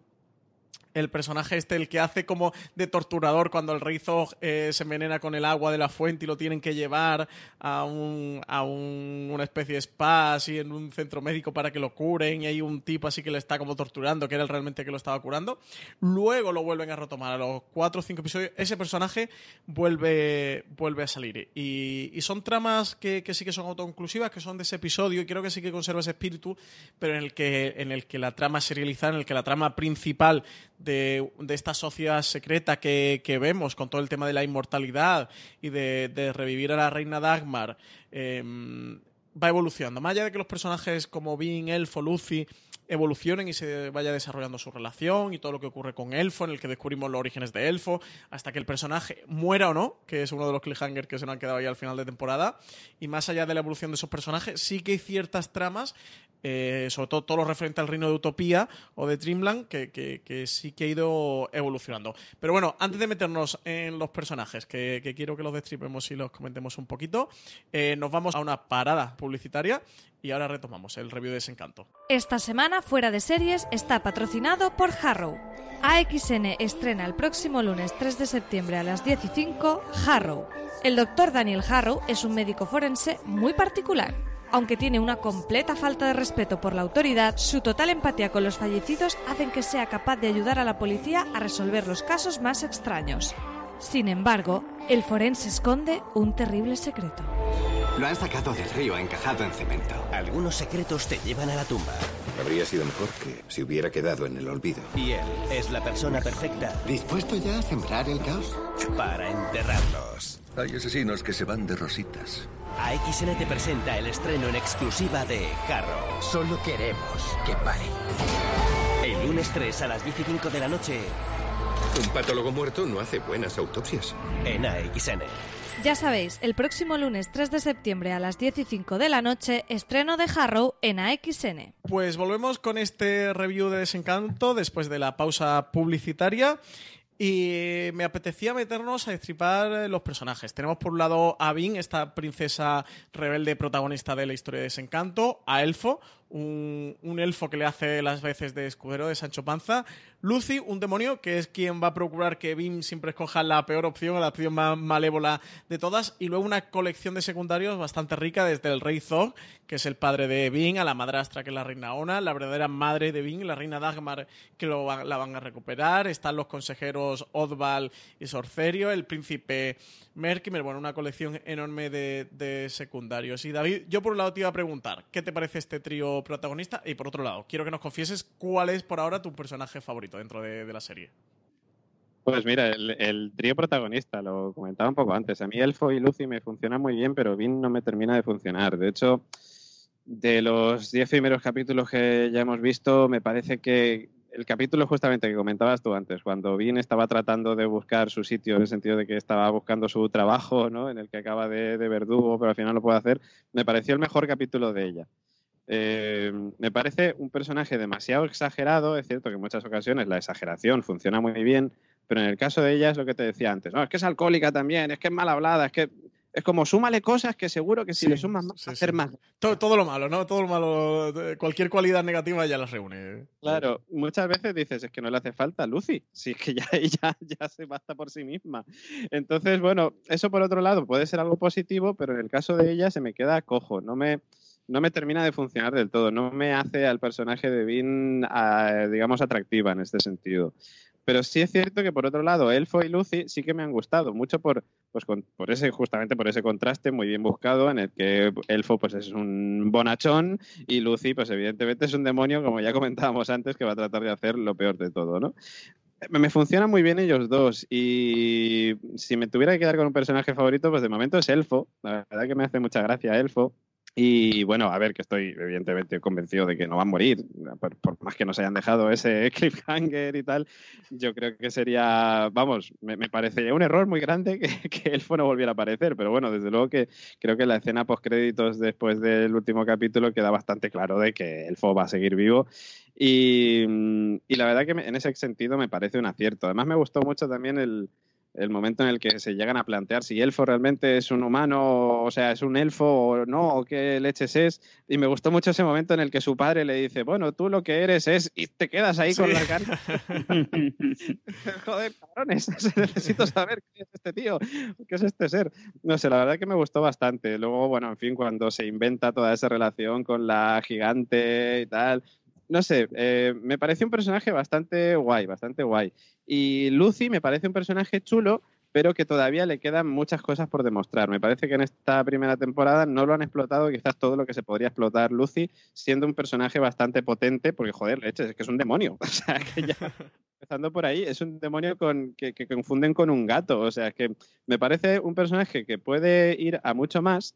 el personaje este, el que hace como de torturador cuando el rey Zog eh, se envenena con el agua de la fuente y lo tienen que llevar a, un, a una especie de spa así en un centro médico para que lo curen y hay un tipo así que le está como torturando, que era el realmente que lo estaba curando. Luego lo vuelven a retomar a los cuatro o cinco episodios. Ese personaje vuelve, vuelve a salir. Y, son tramas que, sí que son autoconclusivas, que son de ese episodio y creo que sí que conserva ese espíritu, pero en el que, en el que la trama serializada, en el que la trama principal de, esta sociedad secreta que, vemos con todo el tema de la inmortalidad y de, revivir a la reina Dagmar, em, va evolucionando. Más allá de que los personajes como Bean, Elfo, Lucy evolucionen y se vaya desarrollando su relación y todo lo que ocurre con Elfo, en el que descubrimos los orígenes de Elfo, hasta que el personaje muera o no, que es uno de los cliffhangers que se nos han quedado ahí al final de temporada. Y más allá de la evolución de esos personajes, sí que hay ciertas tramas eh, sobre todo todo lo referente al reino de Utopía o de Dreamland, que, sí que ha ido evolucionando. Pero bueno, antes de meternos en los personajes, que, quiero que los destripemos y los comentemos un poquito, eh, nos vamos a una parada publicitaria y ahora retomamos el review de Desencanto. Esta semana Fuera de Series está patrocinado por Harrow. AXN estrena el próximo lunes 3 de septiembre a las 10 y 5 Harrow. El doctor Daniel Harrow es un médico forense muy particular aunque tiene una completa falta de respeto por la autoridad, su total empatía con los fallecidos hacen que sea capaz de ayudar a la policía a resolver los casos más extraños. Sin embargo, el forense esconde un terrible secreto. Lo han sacado del río encajado en cemento. Algunos secretos te llevan a la tumba. Habría sido mejor que se hubiera quedado en el olvido. Y él es la persona perfecta. ¿Dispuesto ya a sembrar el caos? Para enterrarlos. Hay asesinos que se van de rositas. AXN te presenta el estreno en exclusiva de Harrow. Solo queremos que pare. El lunes 3 a las 15 de la noche. Un patólogo muerto no hace buenas autopsias. En AXN. Ya sabéis, el próximo lunes 3 de septiembre a las 15 de la noche, estreno de Harrow en AXN. Pues volvemos con este review de Desencanto después de la pausa publicitaria. Y me apetecía meternos a destripar los personajes. Tenemos por un lado a Vin, esta princesa rebelde protagonista de la historia de Desencanto, a Elfo, un, elfo que le hace las veces de escudero de Sancho Panza, Lucy, un demonio que es quien va a procurar que Bim siempre escoja la peor opción, la opción más malévola de todas, y luego una colección de secundarios bastante rica, desde el rey Zog, que es el padre de Bing, a la madrastra, que es la reina Ona, la verdadera madre de Bing, la reina Dagmar, que lo la van a recuperar, están los consejeros Odval y Sorcerio, el príncipe Merkimer, bueno, una colección enorme de, de secundarios. Y David, yo por un lado te iba a preguntar, ¿qué te parece este trío protagonista. Y por otro lado, quiero que nos confieses cuál es por ahora tu personaje favorito dentro de, la serie. Pues mira, el, trío protagonista, lo comentaba un poco antes. A mí Elfo y Lucy me funcionan muy bien, pero Vin no me termina de funcionar. De hecho, de los diez primeros capítulos que ya hemos visto, me parece que el capítulo justamente que comentabas tú antes, cuando Vin estaba tratando de buscar su sitio, en el sentido de que estaba buscando su trabajo, ¿no? En el que acaba de, de verdugo, pero al final lo puede hacer, me pareció el mejor capítulo de ella. Eh, me parece un personaje demasiado exagerado. Es cierto que en muchas ocasiones la exageración funciona muy bien, pero en el caso de ella es lo que te decía antes. No, es que es alcohólica también, es que es mal hablada, es que es como súmale cosas que seguro que si Sí, le sumas más sí, va a ser sí. más. Todo, todo lo malo, ¿no? Todo lo malo, eh, cualquier cualidad negativa ya las reúne. Claro, muchas veces dices, es que no le hace falta Lucy, si es que ya ella ya se basta por sí misma. Entonces, bueno, eso por otro lado puede ser algo positivo, pero en el caso de ella se me queda cojo, no me, no me termina de funcionar del todo, no me hace al personaje de Vin, digamos, atractiva en este sentido. Pero sí es cierto que por otro lado, Elfo y Lucy sí que me han gustado, mucho por, pues por ese, justamente por ese contraste muy bien buscado, en el que Elfo pues es un bonachón y Lucy, pues evidentemente es un demonio, como ya comentábamos antes, que va a tratar de hacer lo peor de todo, ¿no? Me me funcionan muy bien ellos dos y si me tuviera que quedar con un personaje favorito, pues de momento es Elfo. La verdad que me hace mucha gracia Elfo. Y bueno, a ver, que estoy evidentemente convencido de que no va a morir, por, más que nos hayan dejado ese cliffhanger y tal, yo creo que sería, vamos, me, me parecería un error muy grande que, que Elfo no volviera a aparecer, pero bueno, desde luego que creo que la escena post créditos después del último capítulo queda bastante claro de que Elfo va a seguir vivo y, mm, y la verdad que en ese sentido me parece un acierto. Además me gustó mucho también el, el momento en el que se llegan a plantear si Elfo realmente es un humano, o sea, es un elfo o no, o qué leches es. Y me gustó mucho ese momento en el que su padre le dice, bueno, tú lo que eres es, y te quedas ahí con Sí. la cara. Joder, cabrones, necesito saber qué es este tío, qué es este ser. No sé, la verdad que me gustó bastante. Luego, bueno, en fin, cuando se inventa toda esa relación con la gigante y tal. No sé, eh, me parece un personaje bastante guay, bastante guay. Y Lucy me parece un personaje chulo, pero que todavía le quedan muchas cosas por demostrar. Me parece que en esta primera temporada no lo han explotado quizás todo lo que se podría explotar Lucy, siendo un personaje bastante potente, porque joder, es que es un demonio. O sea, que ya empezando por ahí, es un demonio con, que, que confunden con un gato. O sea, que me parece un personaje que puede ir a mucho más,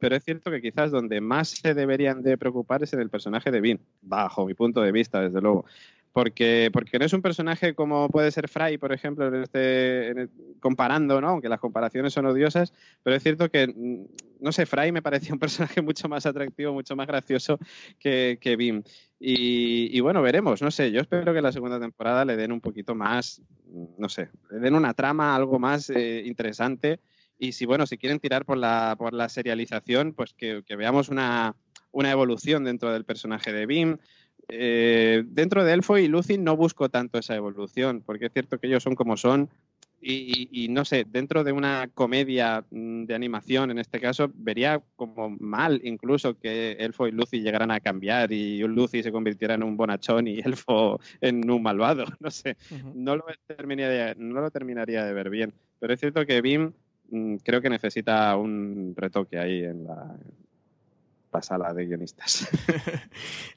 pero es cierto que quizás donde más se deberían de preocupar es en el personaje de Vin, bajo mi punto de vista, desde luego. Porque, porque no es un personaje como puede ser Fry, por ejemplo, en este, comparando, ¿no? aunque las comparaciones son odiosas, pero es cierto que, mm, no sé, Fry me parecía un personaje mucho más atractivo, mucho más gracioso que, que. Y, y bueno, veremos, no sé, yo espero que la segunda temporada le den un poquito más, mm, no sé, le den una trama algo más eh, interesante. Y si, bueno, si quieren tirar por la, por la serialización, pues que, que veamos una, una evolución dentro del personaje de Bim. Eh, dentro de Elfo y Lucy no busco tanto esa evolución, porque es cierto que ellos son como son. Y, y- y no sé, dentro de una comedia mm, de animación, en este caso, vería como mal incluso que Elfo y Lucy llegaran a cambiar y Lucy se convirtiera en un bonachón y Elfo en un malvado. No sé, Ujú. no lo terminaría, no lo terminaría de ver bien. Pero es cierto que Bim creo que necesita un retoque ahí en la, la sala de guionistas.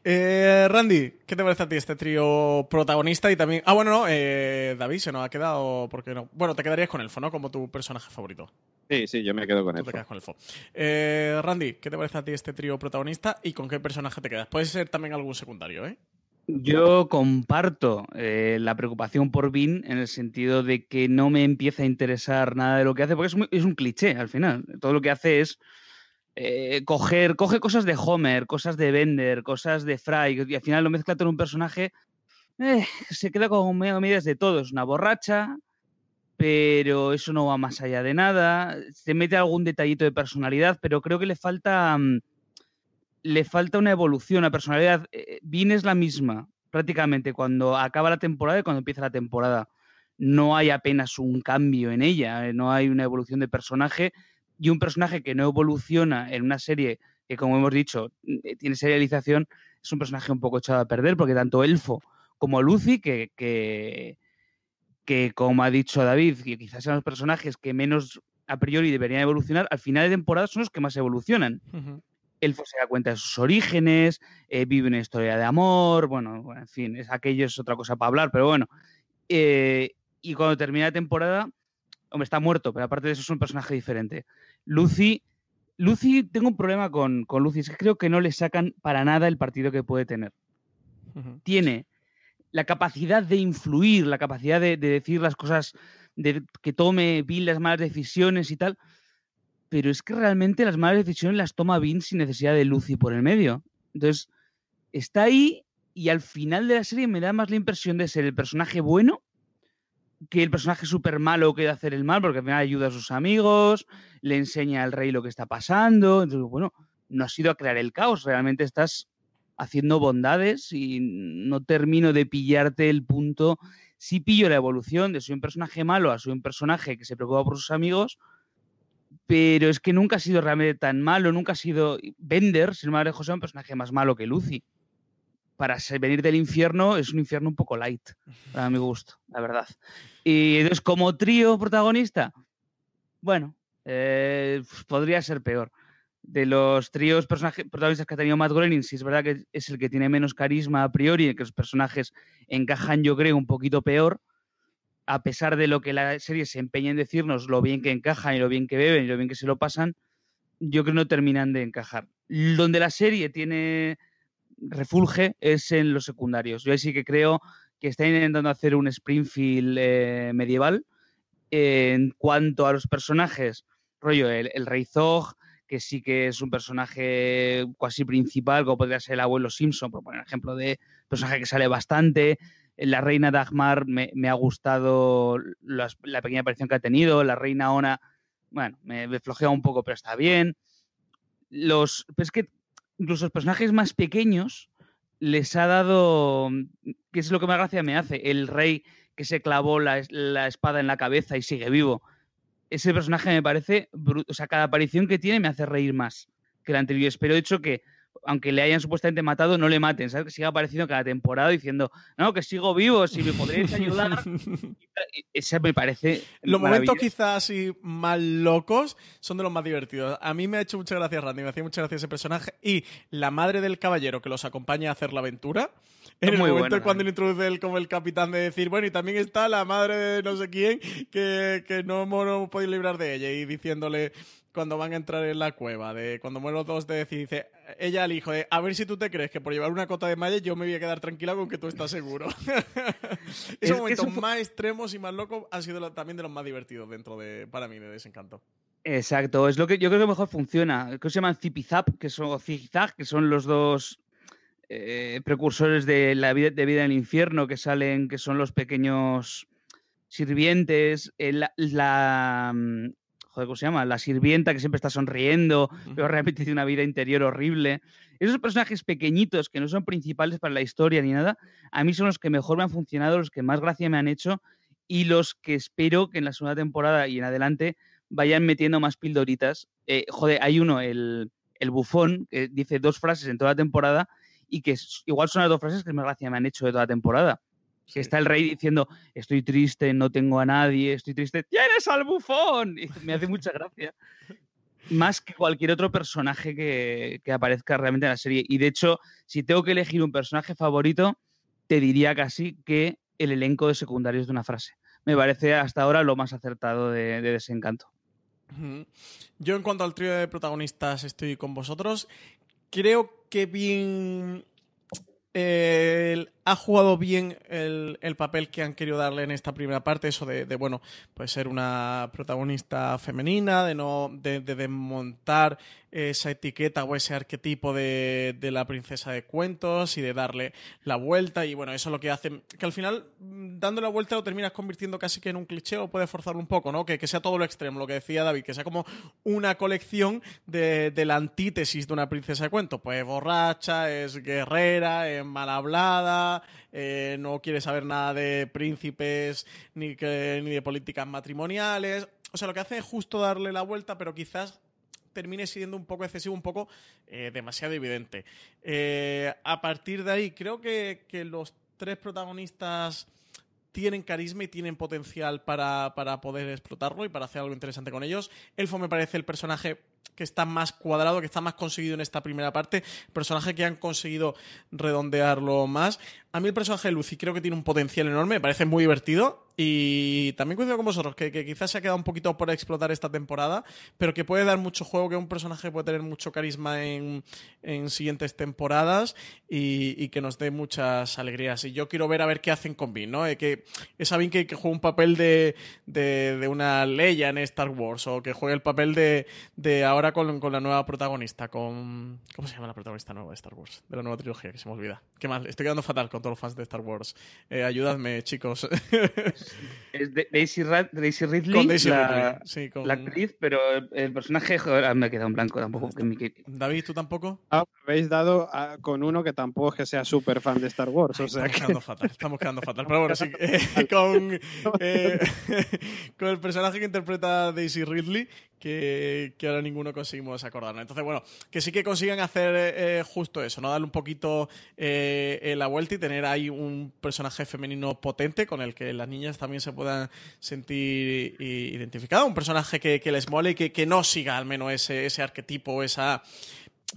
Eh, Randy, ¿qué te parece a ti este trío protagonista y también... Ah, bueno, no, eh, David se nos ha quedado, ¿por qué no? Bueno, te quedarías con Elfo, ¿no? Como tu personaje favorito. sí, sí, yo me quedo con Tú él. te quedas con Elfo. Eh, Randy, ¿qué te parece a ti este trío protagonista y con qué personaje te quedas? Puede ser también algún secundario, ¿eh? Yo comparto eh, la preocupación por Vin en el sentido de que no me empieza a interesar nada de lo que hace, porque es, un cliché al final. Todo lo que hace es eh, coger, coge cosas de Homer, cosas de Bender, cosas de Fry, y al final lo mezcla todo en un personaje. eh, se queda con medidas de todo. Es una borracha, pero eso no va más allá de nada. Se mete algún detallito de personalidad, pero creo que le falta. mm, le falta una evolución, una personalidad. Eh, Vin es la misma, prácticamente, cuando acaba la temporada y cuando empieza la temporada. No hay apenas un cambio en ella, eh, no hay una evolución de personaje y un personaje que no evoluciona en una serie que, como hemos dicho, eh, tiene serialización, es un personaje un poco echado a perder, porque tanto Elfo como Lucy, que, que, que como ha dicho David, que quizás sean los personajes que menos a priori deberían evolucionar, al final de temporada son los que más evolucionan. Elfo se da cuenta de sus orígenes, eh, vive una historia de amor, bueno, en fin, es, aquello es otra cosa para hablar, pero bueno. Eh, y cuando termina la temporada, hombre, está muerto, pero aparte de eso es un personaje diferente. Lucy, Lucy, tengo un problema con, con Lucy, es que creo que no le sacan para nada el partido que puede tener. Tiene la capacidad de influir, la capacidad de, de decir las cosas, de que tome bien las malas decisiones y tal, pero es que realmente las malas decisiones las toma Vin sin necesidad de Lucy por el medio. Entonces, está ahí y al final de la serie me da más la impresión de ser el personaje bueno que el personaje súper malo quiere hacer el mal, porque al final ayuda a sus amigos, le enseña al rey lo que está pasando. Entonces, bueno, no has ido a crear el caos, realmente estás haciendo bondades y no termino de pillarte el punto. Sí pillo la evolución de soy un personaje malo a soy un personaje que se preocupa por sus amigos, pero es que nunca ha sido realmente tan malo, nunca ha sido Bender, sin embargo, José, un personaje más malo que Lucy. Para venir del infierno es un infierno un poco light, para mi gusto, la verdad. Y entonces, como trío protagonista, bueno, eh, podría ser peor. De los tríos protagonistas que ha tenido Matt Groening, sí es verdad que es el que tiene menos carisma a priori, que los personajes encajan, yo creo, un poquito peor a pesar de lo que la serie se empeña en decirnos, lo bien que encajan y lo bien que beben y lo bien que se lo pasan, yo creo que no terminan de encajar. Donde la serie tiene refulge es en los secundarios. Yo sí que creo que está intentando hacer un Springfield eh, medieval. en cuanto a los personajes, rollo, el, el, Rey Zog, que sí que es un personaje casi principal, como podría ser el abuelo Simpson, por poner ejemplo de personaje que sale bastante la reina Dagmar me, ha gustado la pequeña aparición que ha tenido. La reina Ona, bueno, me, me flojea un poco, pero está bien. Los, es que incluso los personajes más pequeños les ha dado, que es lo que más gracia me hace, el rey que se clavó la, la espada en la cabeza y sigue vivo. Ese personaje me parece, o sea, cada aparición que tiene me hace reír más que la anterior. Espero, de hecho, que aunque le hayan supuestamente matado, no le maten, ¿sabes? Que siga apareciendo cada temporada diciendo, no, que sigo vivo, si me podréis ayudar. Ese me parece. Los momentos quizás así más locos son de los más divertidos. A mí me ha hecho mucha gracia Randy, me hacía mucha gracia ese personaje. Y la madre del caballero que los acompaña a hacer la aventura. En el momento bueno, cuando le introduce él como el capitán de decir, bueno, y también está la madre de no sé quién, que, que no hemos podido librar de ella, y diciéndole, cuando van a entrar en la cueva, de cuando mueren los dos, de decir, dice ella al hijo de, a ver si tú te crees que por llevar una cota de malla yo me voy a quedar tranquila con que tú estás seguro. Esos momentos más extremos y más locos han sido también de los más divertidos dentro de, para mí, de Desencanto. Exacto, es lo que yo creo que mejor funciona. Creo que se llaman Zipizap, que son Zigzag, que son los dos eh, precursores de la vida, de vida en el infierno, que salen, que son los pequeños sirvientes. la, la, mm, joder, ¿cómo se llama? La sirvienta que siempre está sonriendo, pero realmente tiene una vida interior horrible. Esos personajes pequeñitos que no son principales para la historia ni nada, a mí son los que mejor me han funcionado, los que más gracia me han hecho y los que espero que en la segunda temporada y en adelante vayan metiendo más pildoritas. Eh, joder, hay uno, el, el bufón, que dice dos frases en toda la temporada y que igual son las dos frases que más gracia me han hecho de toda la temporada. Que está el rey diciendo, estoy triste, no tengo a nadie, estoy triste, ¡tienes al bufón! Y me hace mucha gracia. Más que cualquier otro personaje que, que, aparezca realmente en la serie. Y de hecho, si tengo que elegir un personaje favorito, te diría casi que el elenco de secundarios de una frase. Me parece hasta ahora lo más acertado de, de Desencanto. Yo en cuanto al trío de protagonistas estoy con vosotros. Creo que bien eh, ha jugado bien el, el, papel que han querido darle en esta primera parte, eso de, de bueno, pues ser una protagonista femenina, de no de, de desmontar esa etiqueta o ese arquetipo de, de, la princesa de cuentos y de darle la vuelta y bueno, eso es lo que hace que al final dando la vuelta lo terminas convirtiendo casi que en un cliché o puede forzarlo un poco, ¿no? Que, que sea todo lo extremo, lo que decía David, que sea como una colección de, la antítesis de una princesa de cuentos, pues borracha, es guerrera, es mal hablada, eh, no quiere saber nada de príncipes ni, que, ni de políticas matrimoniales. O sea, lo que hace es justo darle la vuelta, pero quizás termine siendo un poco excesivo, un poco eh, demasiado evidente. Eh, a partir de ahí, creo que, que, los tres protagonistas tienen carisma y tienen potencial para, para poder explotarlo y para hacer algo interesante con ellos. Elfo me parece el personaje que está más cuadrado, que está más conseguido en esta primera parte, personaje que han conseguido redondearlo más. A mí el personaje de Lucy creo que tiene un potencial enorme, me parece muy divertido y también coincido con vosotros, que, quizás se ha quedado un poquito por explotar esta temporada, pero que puede dar mucho juego, que un personaje puede tener mucho carisma en, en siguientes temporadas y, y, que nos dé muchas alegrías. Y yo quiero ver a ver qué hacen con Bean, ¿no? Eh, que es Bean que, juega un papel de, de, de, una Leia en Star Wars o que juegue el papel de, de ahora con, con, la nueva protagonista, con... ¿Cómo se llama la protagonista nueva de Star Wars? De la nueva trilogía, que se me olvida. Qué mal, estoy quedando fatal con todos los fans de Star Wars. Eh, ayudadme, chicos. es de- Daisy, Ridley, Con Daisy la, Ridley, sí, con- la actriz, pero el, el personaje, joder, ah, me ha quedado en blanco tampoco. David, ¿tú tampoco? Ah, me habéis dado a- con uno que tampoco es que sea súper fan de Star Wars. O sea Estamos que quedando fatal, estamos quedando fatal. Pero bueno, sí, eh, con, eh, con el personaje que interpreta Daisy Ridley, que, ahora ninguno conseguimos acordarnos. Entonces, bueno, que sí que consigan hacer eh, justo eso, ¿no? Darle un poquito eh, eh, la vuelta y tener ahí un personaje femenino potente con el que las niñas también se puedan sentir identificadas. Un personaje que, que les mole y que, que no siga al menos ese, ese arquetipo, esa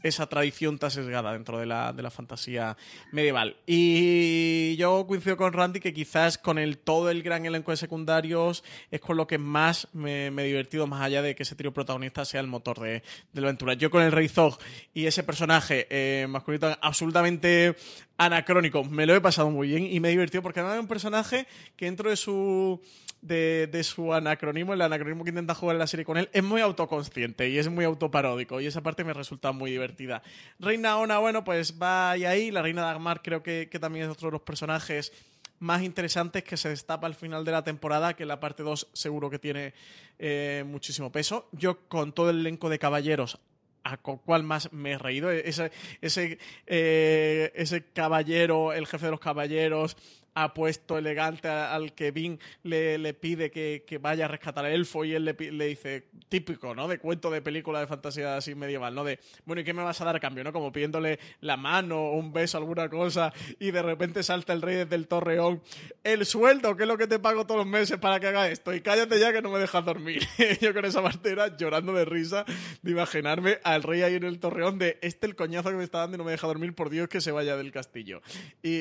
esa tradición tan sesgada dentro de la, de la fantasía medieval. Y yo coincido con Randy que quizás con el todo el gran elenco de secundarios es con lo que más me, he divertido, más allá de que ese trío protagonista sea el motor de, de la aventura. Yo con el Rey Zog y ese personaje eh, masculino absolutamente anacrónico, me lo he pasado muy bien y me he divertido porque además es un personaje que dentro de su de, su anacronismo, el anacronismo que intenta jugar en la serie con él, es muy autoconsciente y es muy autoparódico y esa parte me resulta muy divertida. Reina Ona, bueno, pues va ahí, ahí. la Reina Dagmar creo que, que también es otro de los personajes más interesantes que se destapa al final de la temporada, que la parte 2 seguro que tiene eh, muchísimo peso. Yo con todo el elenco de caballeros a cuál más me he reído. Ese, ese, eh, ese caballero, el jefe de los caballeros, apuesto, elegante, al que Vin le, pide que, que vaya a rescatar al elfo y él le, le dice, típico, ¿no? De cuento de película de fantasía así medieval, ¿no? De, bueno, ¿y qué me vas a dar a cambio, no? Como pidiéndole la mano, un beso, alguna cosa, y de repente salta el rey desde el torreón, el sueldo, que es lo que te pago todos los meses para que haga esto, y cállate ya que no me dejas dormir. Yo con esa parte era llorando de risa de imaginarme al rey ahí en el torreón de, este el coñazo que me está dando y no me deja dormir, por Dios que se vaya del castillo. Y,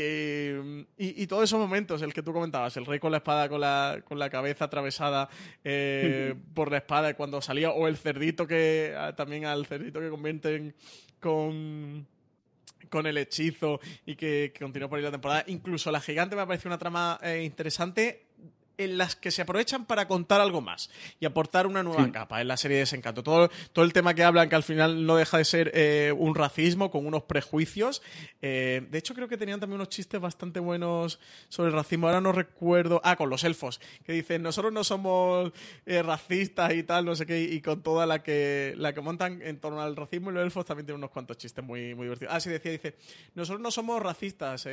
y, y esos momentos, el que tú comentabas, el rey con la espada, con la, con la cabeza atravesada eh, por la espada cuando salía, o el cerdito que también al cerdito que convierten con con el hechizo y que, que continúa por ahí la temporada. Incluso la gigante me ha parecido una trama eh, interesante en las que se aprovechan para contar algo más y aportar una nueva Sí. capa en la serie de Desencanto. Todo, todo el tema que hablan, que al final no deja de ser eh, un racismo con unos prejuicios. Eh, de hecho, creo que tenían también unos chistes bastante buenos sobre el racismo. Ahora no recuerdo. Ah, con los elfos, que dicen, nosotros no somos eh, racistas y tal, no sé qué, y con toda la que, la que montan en torno al racismo y los elfos también tienen unos cuantos chistes muy, muy divertidos. Ah, sí, decía, dice, nosotros no somos racistas.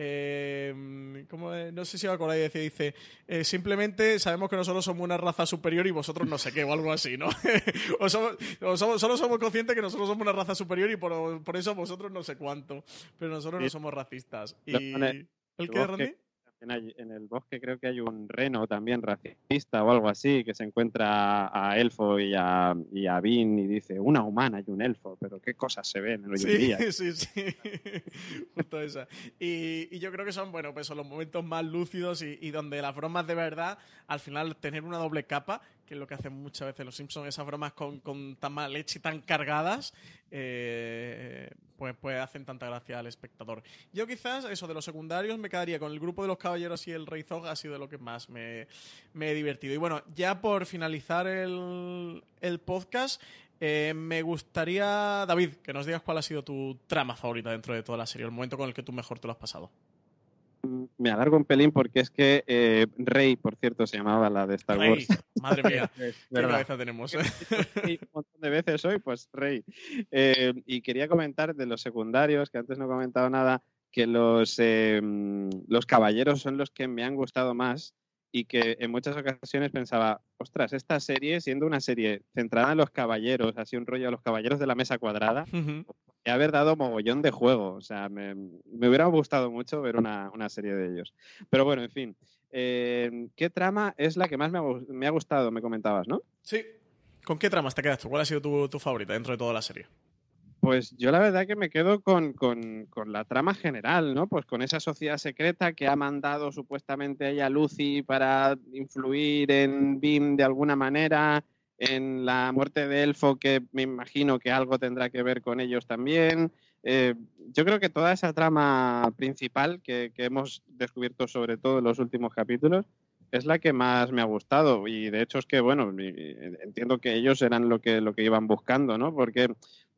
Eh, eh, ¿cómo es? no sé si os acordáis, decía, dice, eh, simplemente sabemos que nosotros somos una raza superior y vosotros no sé qué, o algo así, ¿no? o somos, o somos- solo somos conscientes que nosotros somos una raza superior y por, por eso vosotros no sé cuánto, pero nosotros no somos racistas. Y... ¿El qué. Randy? En, en el bosque creo que hay un reno también racista o algo así, que se encuentra a, Elfo y a, y a Vin y dice, una humana y un elfo, pero qué cosas se ven hoy en Sí, día. sí, sí. Justo esa. Y, y yo creo que son, bueno, pues son los momentos más lúcidos y, y donde las bromas de verdad, al final, tener una doble capa, que es lo que hacen muchas veces los Simpsons, esas bromas con, con tan mala leche y tan cargadas, eh, pues, pues hacen tanta gracia al espectador. Yo quizás, eso de los secundarios, me quedaría con el grupo de los caballeros y el Rey Zog, ha sido lo que más me, me he divertido. Y bueno, ya por finalizar el, el podcast, eh, me gustaría, David, que nos digas cuál ha sido tu trama favorita dentro de toda la serie, el momento con el que tú mejor te lo has pasado. Me alargo un pelín porque es que eh, Rey, por cierto, se llamaba la de Star Rey, Wars. madre mía, Es qué verdad. cabeza tenemos. ¿eh? Un montón de veces hoy, pues Rey. Eh, y quería comentar de los secundarios, que antes no he comentado nada, que los, eh, los caballeros son los que me han gustado más y que en muchas ocasiones pensaba, ostras, esta serie, siendo una serie centrada en los caballeros, así un rollo a los caballeros de la mesa cuadrada, y haber dado mogollón de juego. O sea, me, me hubiera gustado mucho ver una, una serie de ellos. Pero bueno, en fin. Eh, ¿Qué trama es la que más me ha, me ha gustado? Me comentabas, ¿no? sí. ¿Con qué tramas te quedas tú? ¿Cuál ha sido tu, tu favorita dentro de toda la serie? Pues yo la verdad que me quedo con, con- con la trama general, ¿no? Pues con esa sociedad secreta que ha mandado supuestamente a Lucy para influir en Bim de alguna manera, en la muerte de Elfo, que me imagino que algo tendrá que ver con ellos también. Eh, yo creo que toda esa trama principal que, que hemos descubierto sobre todo en los últimos capítulos es la que más me ha gustado y de hecho es que bueno entiendo que ellos eran lo que lo que iban buscando no porque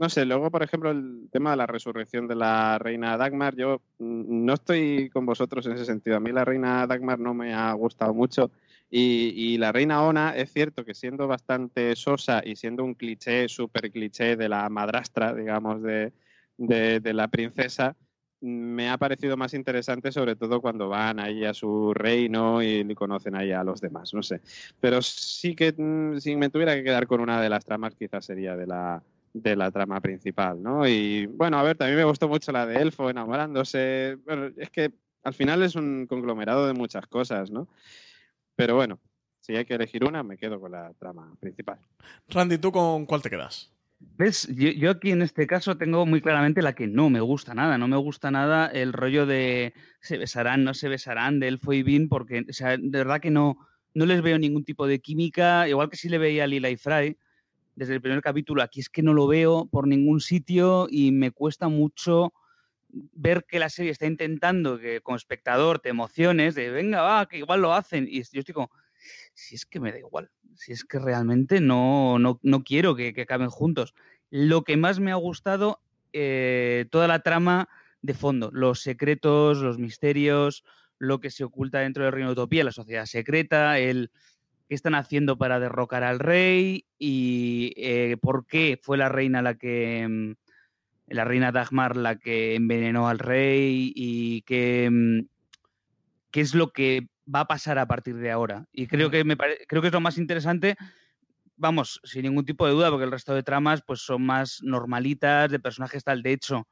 no sé, luego, por ejemplo, el tema de la resurrección de la reina Dagmar, yo mm, no estoy con vosotros en ese sentido. A mí la reina Dagmar no me ha gustado mucho. Y, la reina Ona, es cierto que siendo bastante sosa y siendo un cliché, súper cliché de la madrastra, digamos, de, de, la princesa, me ha parecido más interesante, sobre todo cuando van ahí a su reino y conocen ahí a los demás, no sé. Pero sí que mm, si me tuviera que quedar con una de las tramas, quizás sería de la, de la trama principal, ¿no? Y bueno, a ver, también me gustó mucho la de Elfo enamorándose. Bueno, es que al final es un conglomerado de muchas cosas, ¿no? Pero bueno, si hay que elegir una, me quedo con la trama principal. Randy, ¿tú con cuál te quedas? ¿Ves? Yo, aquí en este caso tengo muy claramente la que no me gusta nada. No me gusta nada el rollo de se besarán, no se besarán, de Elfo y Vin, porque, o sea, de verdad que no, no les veo ningún tipo de química, igual que si le veía a Lila y Fry desde el primer capítulo. Aquí es que no lo veo por ningún sitio y me cuesta mucho ver que la serie está intentando que como espectador te emociones, de venga, va, que igual lo hacen. Y yo estoy como, si es que me da igual, si es que realmente no, no, quiero que, acaben juntos. Lo que más me ha gustado, eh, toda la trama de fondo, los secretos, los misterios, lo que se oculta dentro del Reino de Utopía, la sociedad secreta, el qué están haciendo para derrocar al rey y eh, por qué fue la reina la que mm, la reina Dagmar la que envenenó al rey y qué, mm, qué es lo que va a pasar a partir de ahora. Y creo que, me creo que es lo más interesante, vamos, sin ningún tipo de duda, porque el resto de tramas pues, son más normalitas, de personajes tal. De hecho,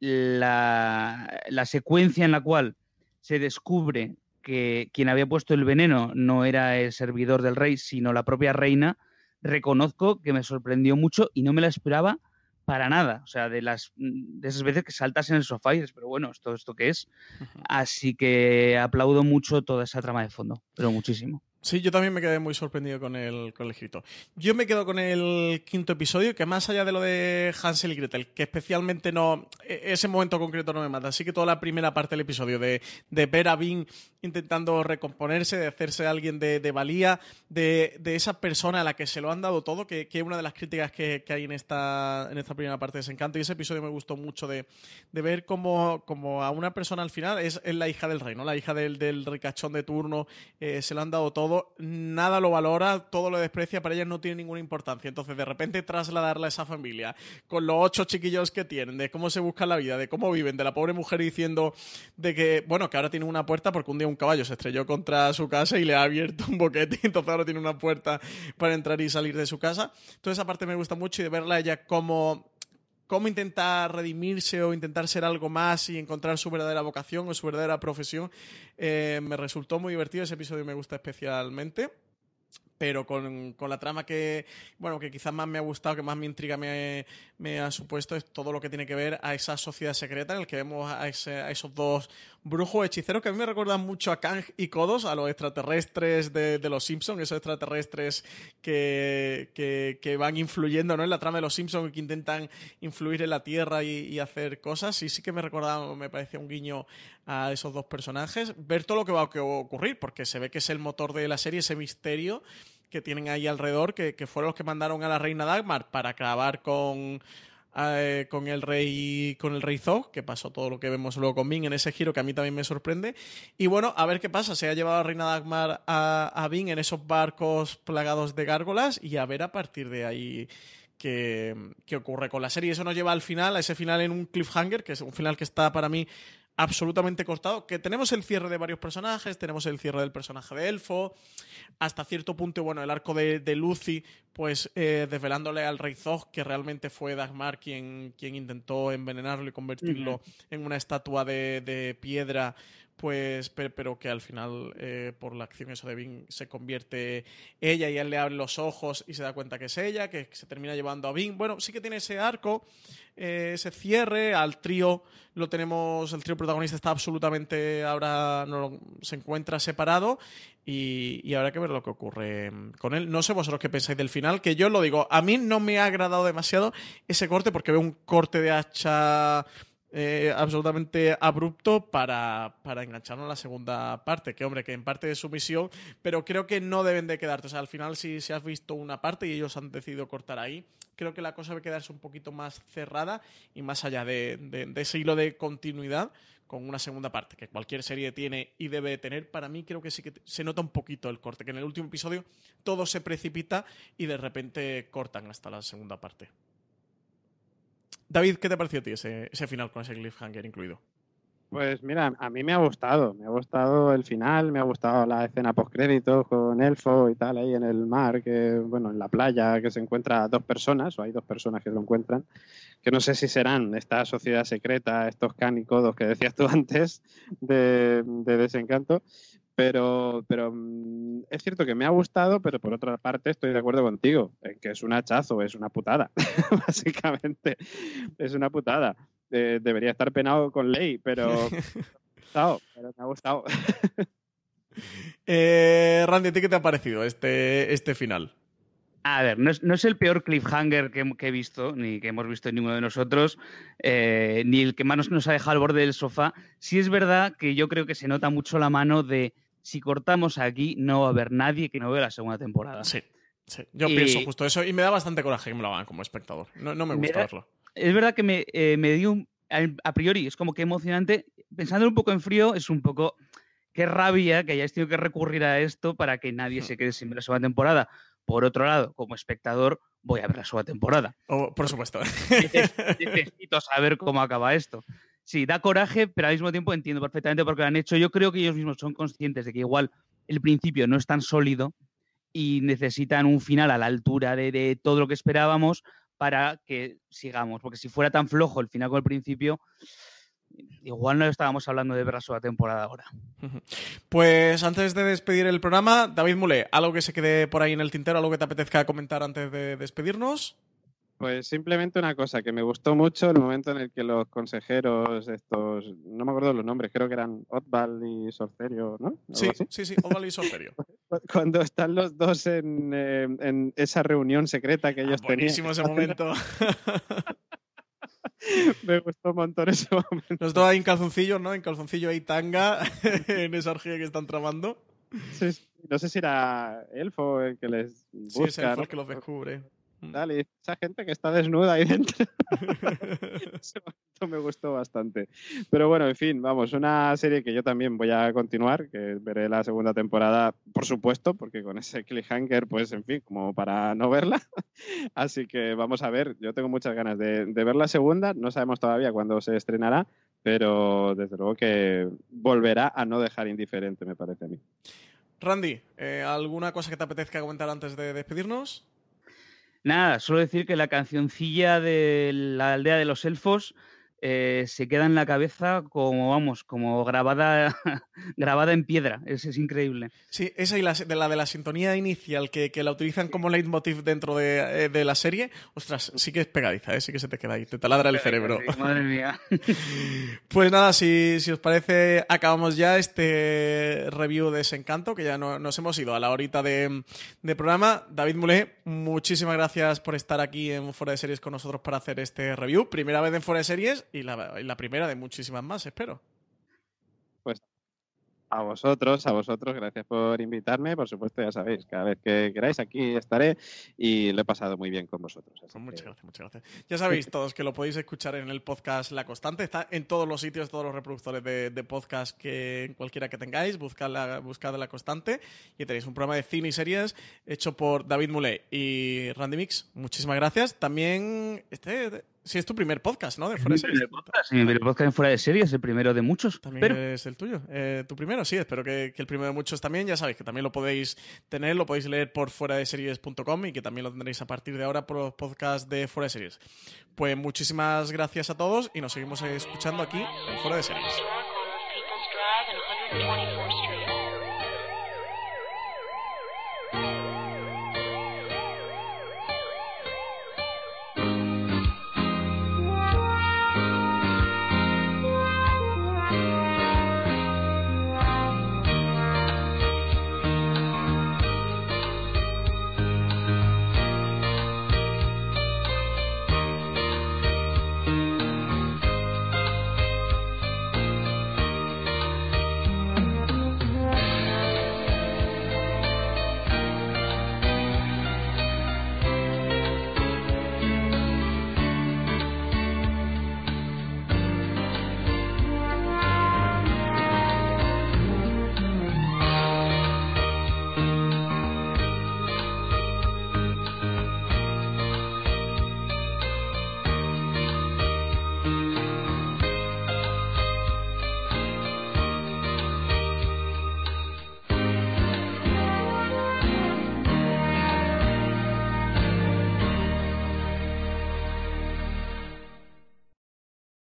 la, la secuencia en la cual se descubre que quien había puesto el veneno no era el servidor del rey, sino la propia reina, reconozco que me sorprendió mucho y no me la esperaba para nada. O sea, de las mm, de esas veces que saltas en el sofá y dices, pero bueno, ¿esto, esto qué es? Así que aplaudo mucho toda esa trama de fondo, pero muchísimo. Sí, yo también me quedé muy sorprendido con el, con el escrito. Yo me quedo con el quinto episodio, que más allá de lo de Hansel y Gretel, que especialmente no. E, ese momento concreto no me mata. Así que toda la primera parte del episodio, de, de ver a Vin intentando recomponerse, de hacerse alguien de, valía, de, esa persona a la que se lo han dado todo, que, es una de las críticas que, hay en esta, en esta primera parte de Desencanto. Y ese episodio me gustó mucho de, ver cómo, a una persona al final es, la hija del rey, ¿no? La hija del, del ricachón de turno, eh, se lo han dado todo nada lo valora, todo lo desprecia, para ella no tiene ninguna importancia. Entonces, de repente trasladarla a esa familia, con los ocho chiquillos que tienen, de cómo se busca la vida, de cómo viven, de la pobre mujer diciendo de que, bueno, que ahora tiene una puerta porque un día un caballo se estrelló contra su casa y le ha abierto un boquete, entonces ahora tiene una puerta para entrar y salir de su casa. Toda esa parte me gusta mucho y de verla ella como cómo intentar redimirse o intentar ser algo más y encontrar su verdadera vocación o su verdadera profesión. Eh, me resultó muy divertido, ese episodio me gusta especialmente pero con, con, la trama que, bueno, que quizás más me ha gustado, que más mi intriga me, me, ha supuesto, es todo lo que tiene que ver a esa sociedad secreta en el que vemos a, ese, a, esos dos brujos hechiceros que a mí me recuerdan mucho a Kang y Kodos, a los extraterrestres de, de los Simpsons, esos extraterrestres que, que, van influyendo ¿no? en la trama de los Simpsons que intentan influir en la Tierra y, y hacer cosas. Y sí que me recordaba, me parecía un guiño a esos dos personajes. Ver todo lo que va a ocurrir, porque se ve que es el motor de la serie, ese misterio que tienen ahí alrededor, que, fueron los que mandaron a la reina Dagmar para acabar con, eh, con el rey con el rey Zog, que pasó todo lo que vemos luego con Bing en ese giro que a mí también me sorprende. Y bueno, a ver qué pasa. Se ha llevado a la reina Dagmar a, a Bing en esos barcos plagados de gárgolas y a ver a partir de ahí qué, qué ocurre con la serie. Eso nos lleva al final, a ese final en un cliffhanger, que es un final que está para mí absolutamente cortado, que tenemos el cierre de varios personajes, tenemos el cierre del personaje de Elfo, hasta cierto punto, bueno, el arco de, Lucy, pues eh, desvelándole al rey Zog que realmente fue Dagmar quien, quien intentó envenenarlo y convertirlo en una estatua de, de piedra pues pero, que al final eh, por la acción eso de Bing se convierte ella y él le abre los ojos y se da cuenta que es ella, que se termina llevando a Bing. Bueno, sí que tiene ese arco, eh, ese cierre, al trío lo tenemos, el trío protagonista está absolutamente ahora no, se encuentra separado y, y, habrá que ver lo que ocurre con él. No sé vosotros qué pensáis del final, que yo lo digo, a mí no me ha agradado demasiado ese corte porque veo un corte de hacha eh, absolutamente abrupto para, para engancharnos a la segunda parte. Que, hombre, que en parte es su misión, pero creo que no deben de quedarte. O sea, al final, si, si has visto una parte y ellos han decidido cortar ahí, creo que la cosa debe quedarse un poquito más cerrada y más allá de, de- de ese hilo de continuidad con una segunda parte, que cualquier serie tiene y debe tener. Para mí creo que sí que se nota un poquito el corte, que en el último episodio todo se precipita y de repente cortan hasta la segunda parte. David, ¿qué te pareció a ti ese, final con ese cliffhanger incluido? Pues mira, a mí me ha gustado, me ha gustado el final, me ha gustado la escena postcréditos con Elfo y tal ahí en el mar, que bueno, en la playa que se encuentra dos personas, o hay dos personas que lo encuentran, que no sé si serán esta sociedad secreta, estos canicodos que decías tú antes de desencanto, pero, pero mm, es cierto que me ha gustado, pero por otra parte estoy de acuerdo contigo, en que es un hachazo, es una putada, básicamente, es una putada. Eh, debería estar penado con ley, pero, me ha gustado, pero me ha gustado. Eh, Randy, ¿a ti qué te ha parecido este, este final? A ver, no es, no es el peor cliffhanger que, que he visto, ni que hemos visto ninguno de nosotros, eh, ni el que más nos, nos ha dejado al borde del sofá. Sí es verdad que yo creo que se nota mucho la mano de si cortamos aquí, no va a haber nadie que no vea la segunda temporada. Sí, sí. Yo Y- pienso justo eso y me da bastante coraje que me lo hagan como espectador. No, no me Me gusta da- verlo. Es verdad que me, eh, me dio un- a priori, es como que emocionante. Pensando un poco en frío, es un poco qué rabia que hayáis tenido que recurrir a esto para que nadie se quede sin ver la segunda temporada. Por otro lado, como espectador, voy a ver la segunda temporada. Oh, por supuesto. Neces- necesito saber cómo acaba esto. Sí, da coraje, pero al mismo tiempo entiendo perfectamente por qué lo han hecho. Yo creo que ellos mismos son conscientes de que igual el principio no es tan sólido y necesitan un final a la altura de, todo lo que esperábamos para que sigamos. Porque si fuera tan flojo el final con el principio, igual no estábamos hablando de ver la segunda temporada ahora. Pues antes de despedir el programa, David Mulé, ¿algo que se quede por ahí en el tintero, algo que te apetezca comentar antes de despedirnos? Pues simplemente una cosa que me gustó mucho el momento en el que los consejeros estos, no me acuerdo los nombres, creo que eran Otval y Sorcerio, ¿no? Sí, sí, sí, Oval y Sorcerio. Cuando están los dos en, eh, en esa reunión secreta que ellos Ah, buenísimo ese momento. tenían, me gustó un montón ese momento. Los dos ahí en calzoncillo, ¿no? En calzoncillo y tanga, en esa orgía que están tramando. Sí, sí. No sé si era Elfo el que les Sí, busca, es el ¿no? que los descubre. Tal, y esa gente que está desnuda ahí dentro. Ese momento me gustó bastante. Pero bueno, en fin, vamos, una serie que yo también voy a continuar, que veré la segunda temporada, por supuesto, porque con ese cliffhanger, pues en fin, como para no verla. Así que vamos a ver, yo tengo muchas ganas de, de ver la segunda, no sabemos todavía cuándo se estrenará, pero desde luego que volverá a no dejar indiferente, me parece a mí. Randy, eh, ¿alguna cosa que te apetezca comentar antes de despedirnos? Nada, solo decir que la cancioncilla de la aldea de los elfos eh, se queda en la cabeza como, vamos, como grabada, grabada en piedra. Es, es increíble. Sí, esa y la, de la de la sintonía inicial que, que la utilizan como leitmotiv dentro de, eh, de la serie, ostras, sí que es pegadiza, ¿eh? sí que se te queda ahí, te taladra el cerebro. Madre mía. Pues nada, si, si os parece, acabamos ya este review de Desencanto, que ya no- nos hemos ido a la horita de, de programa. David Mulé, muchísimas gracias por estar aquí en Fuera de Series con nosotros para hacer este review. Primera vez en Fuera de Series y la, y la primera de muchísimas más, espero. Pues a vosotros, a vosotros, gracias por invitarme. Por supuesto, ya sabéis, cada vez que queráis aquí estaré y lo he pasado muy bien con vosotros. Pues muchas que- gracias, muchas gracias. Ya sabéis todos que lo podéis escuchar en el podcast La Constante. Está en todos los sitios, todos los reproductores de, de podcast que cualquiera que tengáis. Buscad la, buscad La Constante y tenéis un programa de cine y series hecho por David Mulé y Randy Mix. Muchísimas gracias. También, este, si es tu primer podcast, ¿no? De Fuera de Series. podcast, mi primer podcast en fuera de serie es el primero de muchos. También Pero es el tuyo. Eh, tu primero, sí, espero que, que el primero de muchos también. Ya sabéis que también lo podéis tener, lo podéis leer por fuera de series.com y que también lo tendréis a partir de ahora por los podcasts de fuera de series. Pues muchísimas gracias a todos y nos seguimos escuchando aquí en fuera de series.